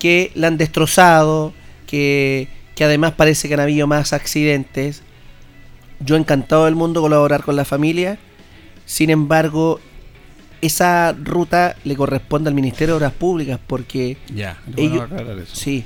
que la han destrozado, que, que además parece que han habido más accidentes. Yo encantado del mundo colaborar con la familia. Sin embargo, esa ruta le corresponde al Ministerio de Obras Públicas porque Ya, ellos, bueno eso. sí,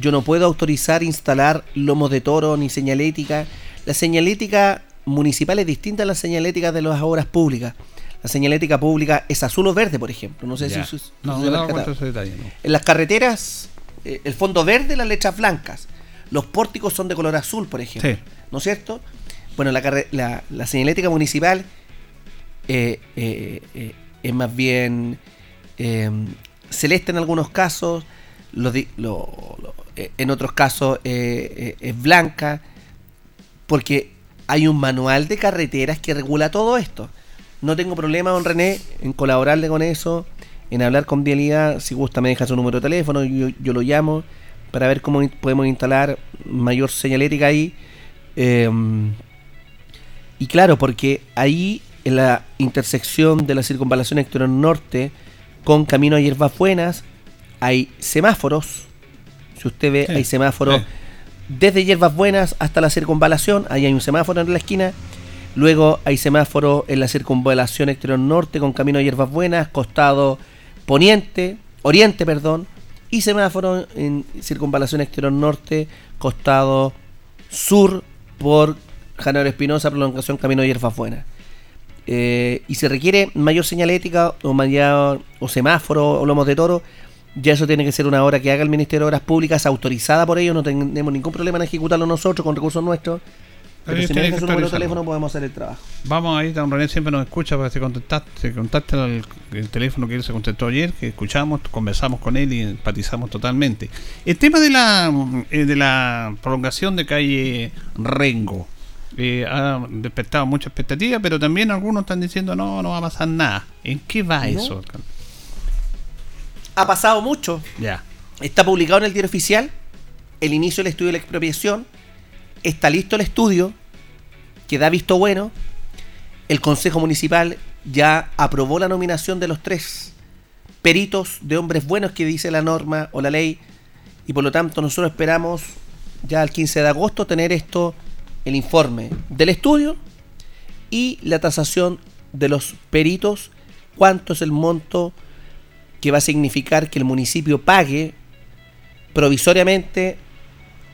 yo no puedo autorizar instalar lomos de toro ni señalética. La señalética municipal es distinta a la señalética de las obras públicas. La señalética pública es azul o verde, por ejemplo. No sé Ya. si, si- si No, se no de ese detalle, no. En las carreteras, eh, el fondo verde, las letras blancas. Los pórticos son de color azul, por ejemplo. Sí. ¿No es cierto? Bueno, la, la, la señalética municipal eh, eh, eh, es más bien celeste en algunos casos, en otros casos es blanca, porque hay un manual de carreteras que regula todo esto. No tengo problema, don René, en colaborarle con eso, en hablar con Vialidad. Si gusta, me deja su número de teléfono, yo, yo lo llamo para ver cómo podemos instalar mayor señalética ahí. Y claro, porque ahí en la intersección de la circunvalación exterior norte con camino a Hierbas Buenas hay semáforos. Si usted ve, Sí, hay semáforos sí. desde Hierbas Buenas hasta la circunvalación. Ahí hay un semáforo en la esquina. Luego hay semáforo en la circunvalación exterior norte con camino a Hierbas Buenas, costado poniente, oriente, perdón, y semáforo en circunvalación exterior norte, costado sur por Janero Espinosa, prolongación camino a Hierbas Buenas. Eh, y se requiere mayor señalética o mayor o semáforo o lomos de toro, ya eso tiene que ser una obra que haga el Ministerio de Obras Públicas autorizada por ellos, no tenemos ningún problema en ejecutarlo nosotros con recursos nuestros. Pero si me su número de teléfono podemos hacer el trabajo. Vamos ahí, don René siempre nos escucha para que se contactaste, se contacta el, el teléfono que él se contestó ayer, que escuchamos, conversamos con él y empatizamos totalmente. El tema de la eh, de la prolongación de calle Rengo eh, ha despertado mucha expectativa, pero también algunos están diciendo no, no va a pasar nada. ¿En qué va No. eso? Ha pasado mucho. Ya. Está publicado en el diario oficial el inicio del estudio de la expropiación. Está listo el estudio que da visto bueno. El Consejo Municipal ya aprobó la nominación de los tres peritos de hombres buenos que dice la norma o la ley. Y por lo tanto nosotros esperamos ya el 15 de agosto tener esto, el informe del estudio y la tasación de los peritos, cuánto es el monto que va a significar que el municipio pague provisoriamente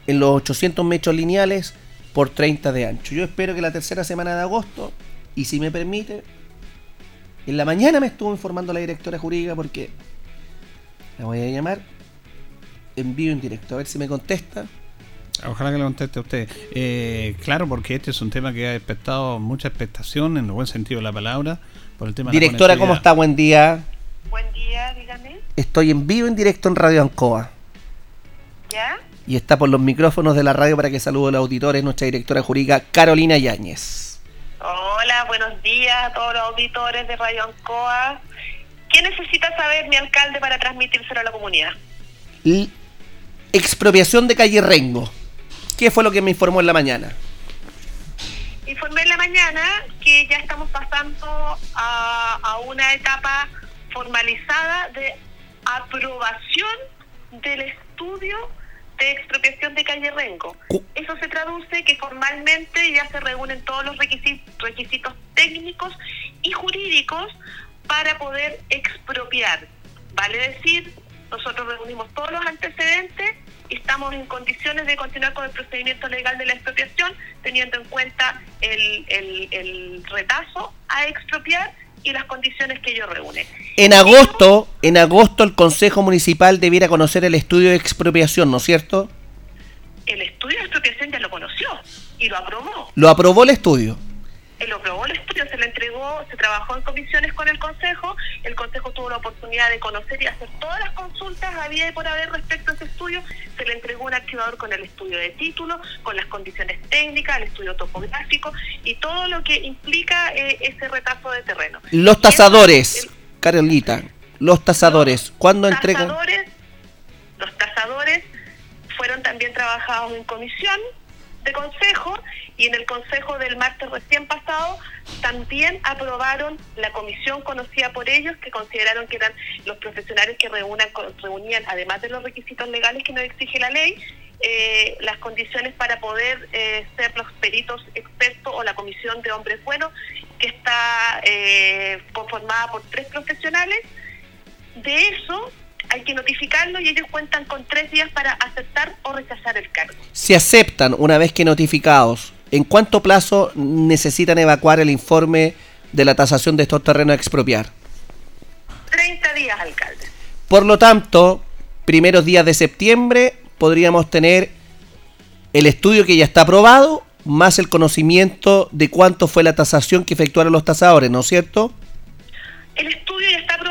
en los 800 metros lineales por 30 de ancho. Yo espero que la tercera semana de agosto, y si me permite, en la mañana me estuvo informando la directora jurídica porque la voy a llamar en vivo en directo, a ver si me contesta. Ojalá que le conteste a usted. Eh, claro, porque este es un tema que ha despertado mucha expectación en el buen sentido de la palabra por el tema de la Directora, ¿cómo está? Buen día. Buen día, dígame. Estoy en vivo en directo en Radio Ancoa. ¿Ya? Y está por los micrófonos de la radio para que salude a los auditores nuestra directora jurídica Carolina Yáñez. Hola, buenos días a todos los auditores de Radio Ancoa. ¿Qué necesita saber mi alcalde para transmitírselo a la comunidad? L- expropiación de calle Rengo. ¿Qué fue lo que me informó en la mañana? Informé en la mañana que ya estamos pasando a, a una etapa formalizada de aprobación del estudio de expropiación de calle Rengo. Eso se traduce que formalmente ya se reúnen todos los requisitos, requisitos técnicos y jurídicos para poder expropiar. Vale decir, nosotros reunimos todos los antecedentes estamos en condiciones de continuar con el procedimiento legal de la expropiación, teniendo en cuenta el, el, el retazo a expropiar y las condiciones que ello reúne. En agosto, en agosto el Consejo Municipal debiera conocer el estudio de expropiación, ¿no es cierto? El estudio de expropiación ya lo conoció y lo aprobó. Lo aprobó el estudio. Lo aprobó el estudio, se trabajó en comisiones con el Consejo, el Consejo tuvo la oportunidad de conocer y hacer todas las consultas había y por haber respecto a ese estudio, se le entregó un archivador con el estudio de título, con las condiciones técnicas, el estudio topográfico y todo lo que implica eh, ese retazo de terreno. Los tasadores, Carolita, los tasadores, ¿cuándo entregan? Tasadores, los tasadores fueron también trabajados en comisión de consejo y en el consejo del martes recién pasado también aprobaron la comisión conocida por ellos que consideraron que eran los profesionales que reunan, reunían, además de los requisitos legales que nos exige la ley, eh, las condiciones para poder eh, ser los peritos expertos o la comisión de hombres buenos que está eh, conformada por tres profesionales. De eso hay que notificarlo y ellos cuentan con tres días para aceptar o rechazar el cargo. Si aceptan una vez que notificados, ¿en cuánto plazo necesitan evacuar el informe de la tasación de estos terrenos a expropiar? 30 días, alcalde. Por lo tanto, primeros días de septiembre podríamos tener el estudio que ya está aprobado, más el conocimiento de cuánto fue la tasación que efectuaron los tasadores, ¿no es cierto? El estudio ya está aprobado,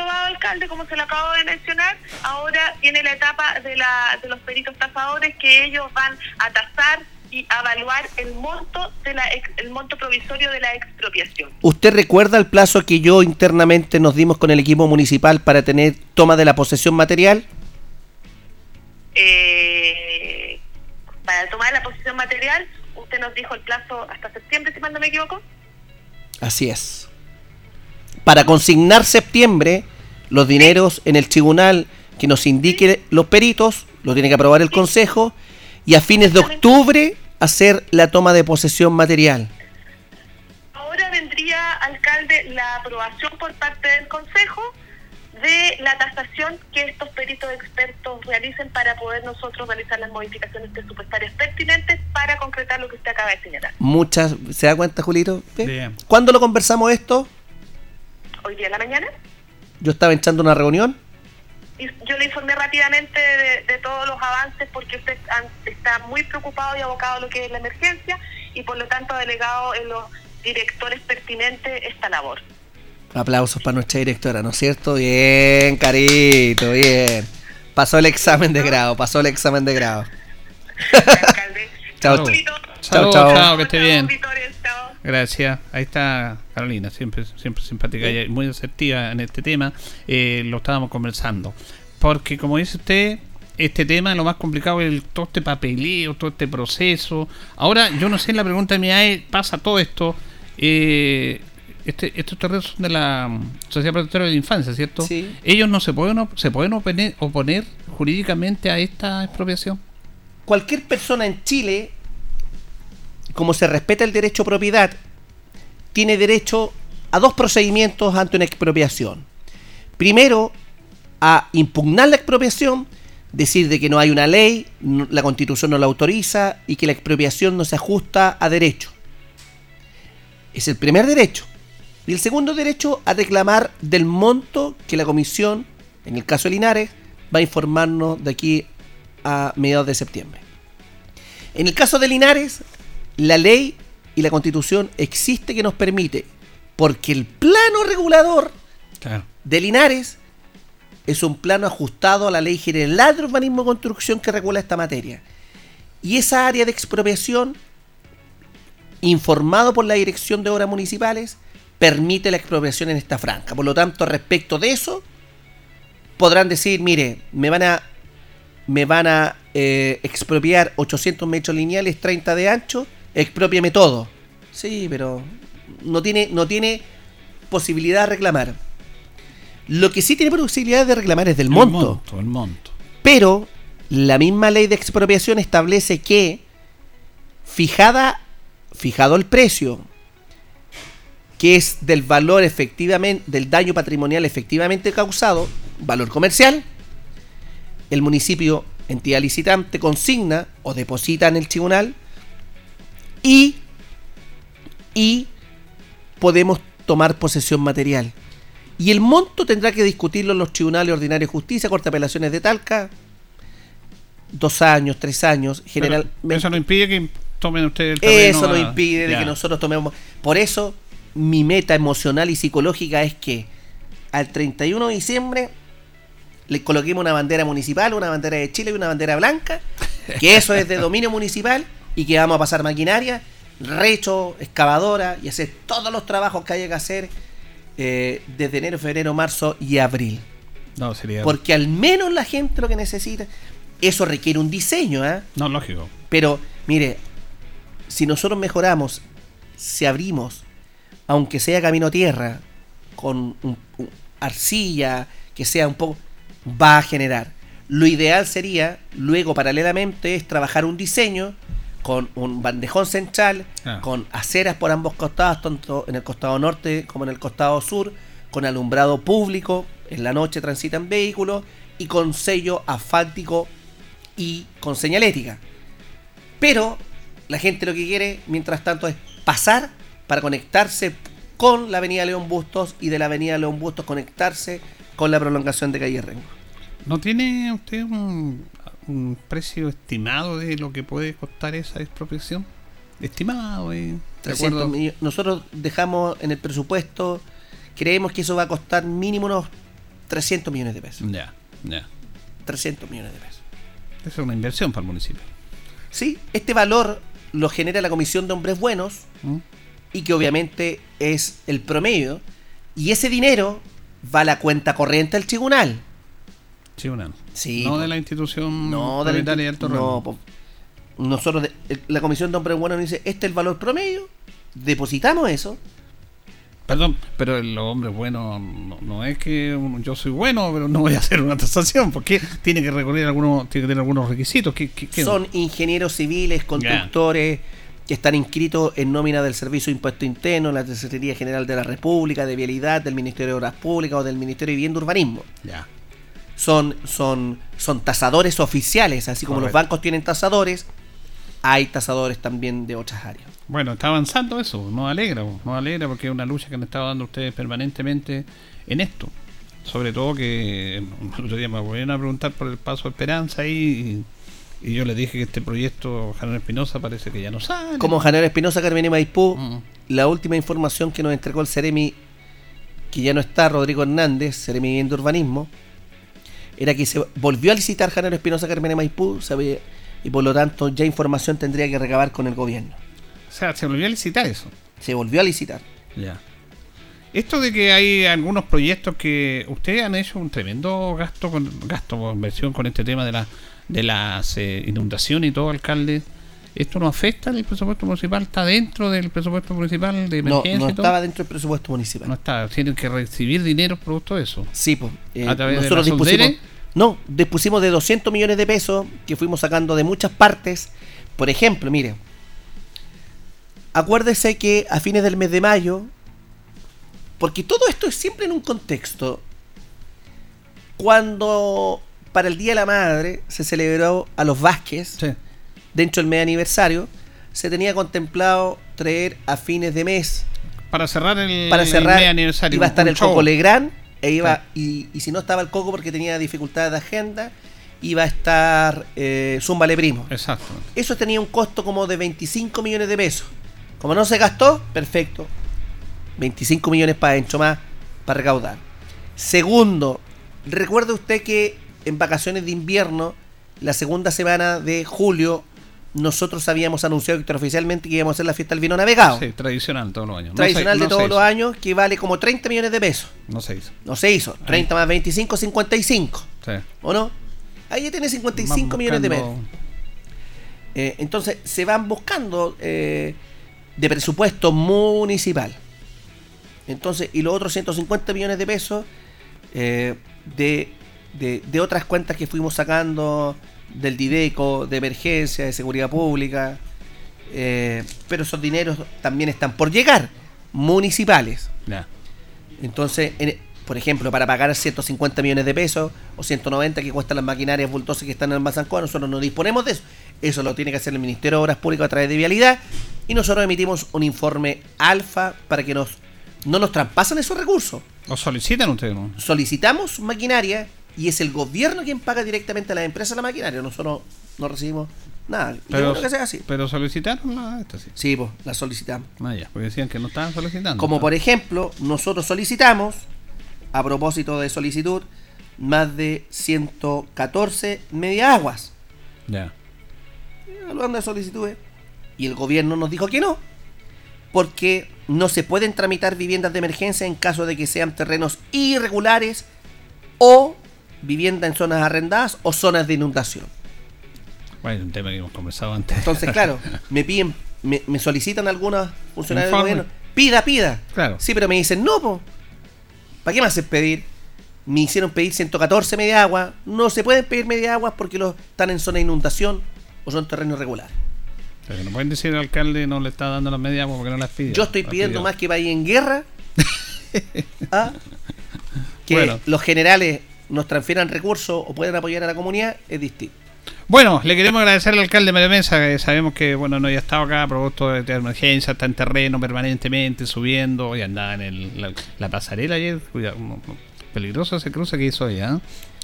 alcalde, como se lo acabo de mencionar. Ahora viene la etapa de, la, de los peritos tasadores que ellos van a tasar y evaluar el monto de la el monto provisorio de la expropiación. ¿Usted recuerda el plazo que yo internamente nos dimos con el equipo municipal para tener toma de la posesión material? Eh, para tomar la posesión material, usted nos dijo el plazo hasta septiembre, si mal no me equivoco. Así es para consignar septiembre los dineros en el tribunal que nos indique los peritos, lo tiene que aprobar el Consejo, y a fines de octubre hacer la toma de posesión material. Ahora vendría, alcalde, la aprobación por parte del Consejo de la tasación que estos peritos expertos realicen para poder nosotros realizar las modificaciones presupuestarias pertinentes para concretar lo que usted acaba de señalar. Muchas, ¿se da cuenta, Julito? Bien. ¿Cuándo lo conversamos esto? hoy día en la mañana. Yo estaba echando una reunión. Y yo le informé rápidamente de, todos los avances porque usted está muy preocupado y abocado a lo que es la emergencia y por lo tanto ha delegado en los directores pertinentes esta labor. Aplausos para nuestra directora, ¿no es cierto? Bien, Carito, bien. Pasó el examen de grado, pasó el examen de grado. chao, chao, chao, que esté bien. Gracias. Ahí está Carolina, siempre, siempre simpática y muy asertiva en este tema. Eh, lo estábamos conversando. Porque, como dice usted, este tema es lo más complicado es todo este papeleo, todo este proceso. Ahora, yo no sé, la pregunta mía es, pasa todo esto. Eh, este, estos terrenos son de la Sociedad Protectora de la Infancia, ¿cierto? Sí. Ellos no se pueden, se pueden oponer, oponer jurídicamente a esta expropiación. Cualquier persona en Chile como se respeta el derecho a propiedad, tiene derecho a dos procedimientos ante una expropiación. Primero, a impugnar la expropiación, decir de que no hay una ley, la constitución no la autoriza y que la expropiación no se ajusta a derecho. Es el primer derecho. Y el segundo derecho a reclamar del monto que la comisión, en el caso de Linares, va a informarnos de aquí a mediados de septiembre. En el caso de Linares, la ley y la constitución existe que nos permite, porque el plano regulador de Linares es un plano ajustado a la ley general de urbanismo y construcción que regula esta materia. Y esa área de expropiación, informado por la Dirección de Obras Municipales, permite la expropiación en esta franja. Por lo tanto, respecto de eso, podrán decir, mire, me van a, me van a eh, expropiar 800 metros lineales, 30 de ancho, expropiame todo. Sí, pero no tiene, no tiene posibilidad de reclamar. Lo que sí tiene posibilidad de reclamar es del monto. El monto, el monto. Pero la misma ley de expropiación establece que fijada, fijado el precio, que es del valor efectivamente, del daño patrimonial efectivamente causado, valor comercial, el municipio, entidad licitante, consigna o deposita en el tribunal y, y podemos tomar posesión material. Y el monto tendrá que discutirlo en los tribunales ordinarios de justicia, Corte de Apelaciones de Talca, dos años, tres años, generalmente. eso no impide que tomen ustedes el terreno. Eso no impide de que nosotros tomemos. Por eso, mi meta emocional y psicológica es que al 31 de diciembre le coloquemos una bandera municipal, una bandera de Chile y una bandera blanca, que eso es de dominio municipal y que vamos a pasar maquinaria, recho, excavadora y hacer todos los trabajos que haya que hacer eh, desde enero, febrero, marzo y abril. No, sería... Porque al menos la gente lo que necesita, eso requiere un diseño, ¿eh? No, lógico. Pero, mire, si nosotros mejoramos, si abrimos, aunque sea camino tierra, con arcilla, que sea un poco, va a generar. Lo ideal sería, luego paralelamente, es trabajar un diseño con un bandejón central, ah. con aceras por ambos costados, tanto en el costado norte como en el costado sur, con alumbrado público, en la noche transitan vehículos y con sello asfáltico y con señalética. Pero la gente lo que quiere, mientras tanto, es pasar para conectarse con la avenida León Bustos y de la avenida León Bustos conectarse con la prolongación de calle Rengo. ¿No tiene usted un, precio estimado de lo que puede costar esa expropiación? Estimado, eh, Nosotros dejamos en el presupuesto, creemos que eso va a costar mínimo unos 300 millones de pesos. Ya, ya. 300 millones de pesos. Esa es una inversión para el municipio. Sí, este valor lo genera la Comisión de Hombres Buenos ¿Mm? y que obviamente es el promedio. Y ese dinero va a la cuenta corriente del tribunal. Tribunal. Sí, no de la institución no de la, alto No, nosotros, la Comisión de Hombres Buenos dice, este es el valor promedio, depositamos eso Perdón, pero el hombre bueno no, es que yo soy bueno, pero no voy a hacer una tasación, porque tiene que recorrer algunos, tiene que tener algunos requisitos. ¿Qué, Son ingenieros civiles, constructores que están inscritos en nómina del Servicio de Impuesto Interno, la Tesorería General de la República, de Vialidad, del Ministerio de Obras Públicas o del Ministerio de Vivienda y Urbanismo. Ya. Son, son, son tasadores oficiales, así como los bancos tienen tasadores, hay tasadores también de otras áreas. Bueno, está avanzando eso, nos alegra, nos alegra porque es una lucha que han estado dando ustedes permanentemente en esto. Sobre todo que el otro día me volvieron a preguntar por el paso de Esperanza y, y yo le dije que este proyecto Janero Espinosa parece que ya no sale. Como Janero Espinosa, Carmen Maipú, mm. la última información que nos entregó el Ceremi, que ya no está, Rodrigo Hernández, Ceremi de Urbanismo, era que se volvió a licitar Janero Espinosa, Carmen Maipú, y por lo tanto ya información tendría que recabar con el gobierno. O sea, se volvió a licitar eso. Se volvió a licitar. Ya. Esto de que hay algunos proyectos que ustedes han hecho un tremendo gasto con gasto inversión con este tema de la de las eh, inundaciones y todo, alcalde. ¿Esto no afecta el presupuesto municipal? ¿Está dentro del presupuesto municipal de emergencia? No, no estaba dentro del presupuesto municipal. No está, tienen que recibir dinero producto de eso. Sí, pues. Eh, nosotros dispusimos, no, dispusimos de 200 millones de pesos que fuimos sacando de muchas partes. Por ejemplo, mire, acuérdese que a fines del mes de mayo, porque todo esto es siempre en un contexto, cuando para el Día de la Madre se celebró a los Vázquez, dentro del mes aniversario, se tenía contemplado traer a fines de mes. Para cerrar el, para cerrar, mes aniversario. Iba a estar el Coco Legrand, e iba, y, si no estaba el Coco porque tenía dificultades de agenda, iba a estar eh, Zumbale Primo. Exacto. Eso tenía un costo como de 25 millones de pesos. Como no se gastó, perfecto. 25 millones para adentro más para recaudar. Segundo, recuerde usted que en vacaciones de invierno, la segunda semana de julio, nosotros habíamos anunciado extraoficialmente que íbamos a hacer la fiesta del vino navegado. Sí, tradicional todos los años. Tradicional de todos los años, que vale como 30 millones de pesos. No se hizo. No se hizo. 30 más 25, 55. Sí. ¿O no? Ahí ya tiene 55 millones de pesos. Eh, entonces, se van buscando eh, de presupuesto municipal. Entonces, y los otros 150 millones de pesos eh, de, de, otras cuentas que fuimos sacando del Dideco, de emergencia, de seguridad pública, eh, pero esos dineros también están por llegar, municipales. Entonces, por ejemplo, para pagar 150 millones de pesos o 190 que cuestan las maquinarias bultosas que están en el Mazancoa, nosotros no disponemos de eso. Eso lo tiene que hacer el Ministerio de Obras Públicas a través de Vialidad y nosotros emitimos un informe alfa para que nos no nos traspasen esos recursos. ¿O solicitan ustedes? No? Solicitamos maquinaria y es el gobierno quien paga directamente a las empresas la maquinaria. Nosotros no recibimos nada. Pero, que sea así. pero solicitaron la, esta, sí. Sí, pues la solicitamos. Ah, ya, porque decían que no estaban solicitando. Como por ejemplo, nosotros solicitamos, a propósito de solicitud, más de 114 media aguas. Ya. Hablando de solicitudes. Y el gobierno nos dijo que no. Porque no se pueden tramitar viviendas de emergencia en caso de que sean terrenos irregulares o vivienda en zonas arrendadas o zonas de inundación. Bueno, un tema que hemos conversado antes. Entonces, claro, me piden, me, solicitan algunos funcionarios del gobierno, pida, pida. Claro. Sí, pero me dicen, no, po. ¿para qué me hacen pedir? Me hicieron pedir 114 media agua. No se pueden pedir media agua porque los están en zona de inundación o son terrenos regulares. Pero no pueden decir al alcalde no le está dando las medias porque no las pide. Yo estoy pidiendo más que vaya en guerra. ¿ah? Que los generales nos transfieran recursos o puedan apoyar a la comunidad es distinto. Bueno, le queremos agradecer al alcalde de Mesa, que sabemos que bueno no había estado acá, producto de, emergencia, está en terreno permanentemente, subiendo, y andaba en la, pasarela ayer, cuidado, peligroso ese cruce que hizo allá.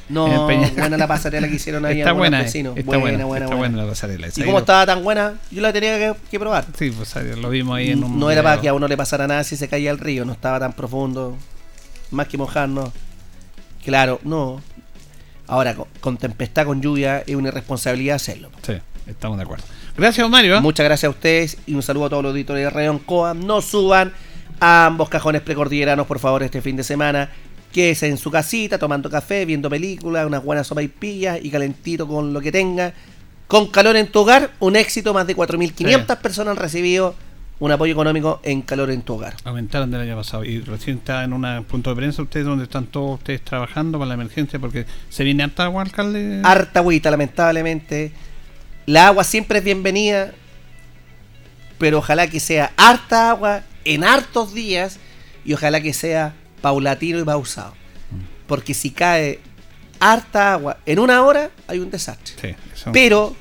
No, buena la pasarela que hicieron ahí está buena, vecinos. Está buena, buena, está buena, la pasarela. ¿Y cómo estaba tan buena? Yo la tenía que, probar. Sí, pues lo vimos ahí en un. No era para que a uno le pasara nada si se caía el río, no estaba tan profundo. Más que mojarnos. Claro, no. Ahora, con, tempestad, con lluvia, es una irresponsabilidad hacerlo. Sí, estamos de acuerdo. Gracias, Mario. ¿eh? Muchas gracias a ustedes y un saludo a todos los auditores de Radio Coa. No suban a ambos cajones precordilleranos, por favor, este fin de semana que es en su casita tomando café, viendo películas, unas buenas sopa y pillas y calentito con lo que tenga. Con calor en tu hogar, un éxito, más de 4.500 personas han recibido un apoyo económico en calor en tu hogar. Aumentaron del año pasado y recién está en un punto de prensa ustedes donde están todos ustedes trabajando para la emergencia porque se viene harta agua, alcalde. Harta agüita, lamentablemente. La agua siempre es bienvenida, pero ojalá que sea harta agua en hartos días y ojalá que sea paulatino y pausado. Porque si cae harta agua en una hora, hay un desastre. Pero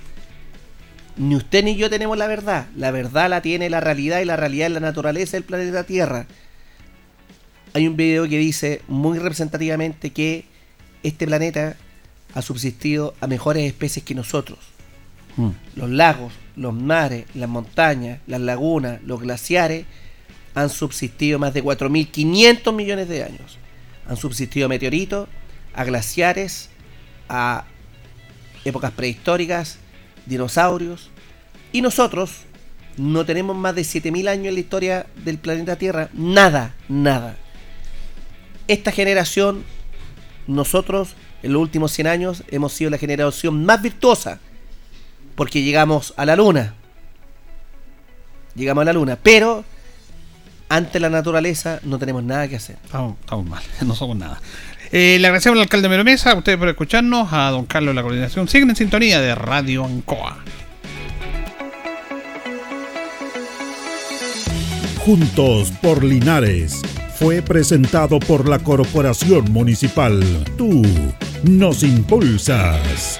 ni usted ni yo tenemos la verdad. La verdad la tiene la realidad y la realidad es la naturaleza del planeta Tierra. Hay un video que dice muy representativamente que este planeta ha subsistido a mejores especies que nosotros. Mm. Los lagos, los mares, las montañas, las lagunas, los glaciares han subsistido más de 4.500 millones de años. Han subsistido a meteoritos, a glaciares, a épocas prehistóricas, dinosaurios. Y nosotros no tenemos más de 7.000 años en la historia del planeta Tierra. Nada, nada. Esta generación, nosotros en los últimos 100 años hemos sido la generación más virtuosa. Porque llegamos a la luna. Llegamos a la luna. Pero ante la naturaleza no tenemos nada que hacer. Estamos, mal, no somos nada. Eh, le agradecemos al alcalde Mero Mesa, a ustedes por escucharnos, a don Carlos de la coordinación. Siguen en sintonía de Radio Ancoa. Juntos por Linares fue presentado por la Corporación Municipal. Tú nos impulsas.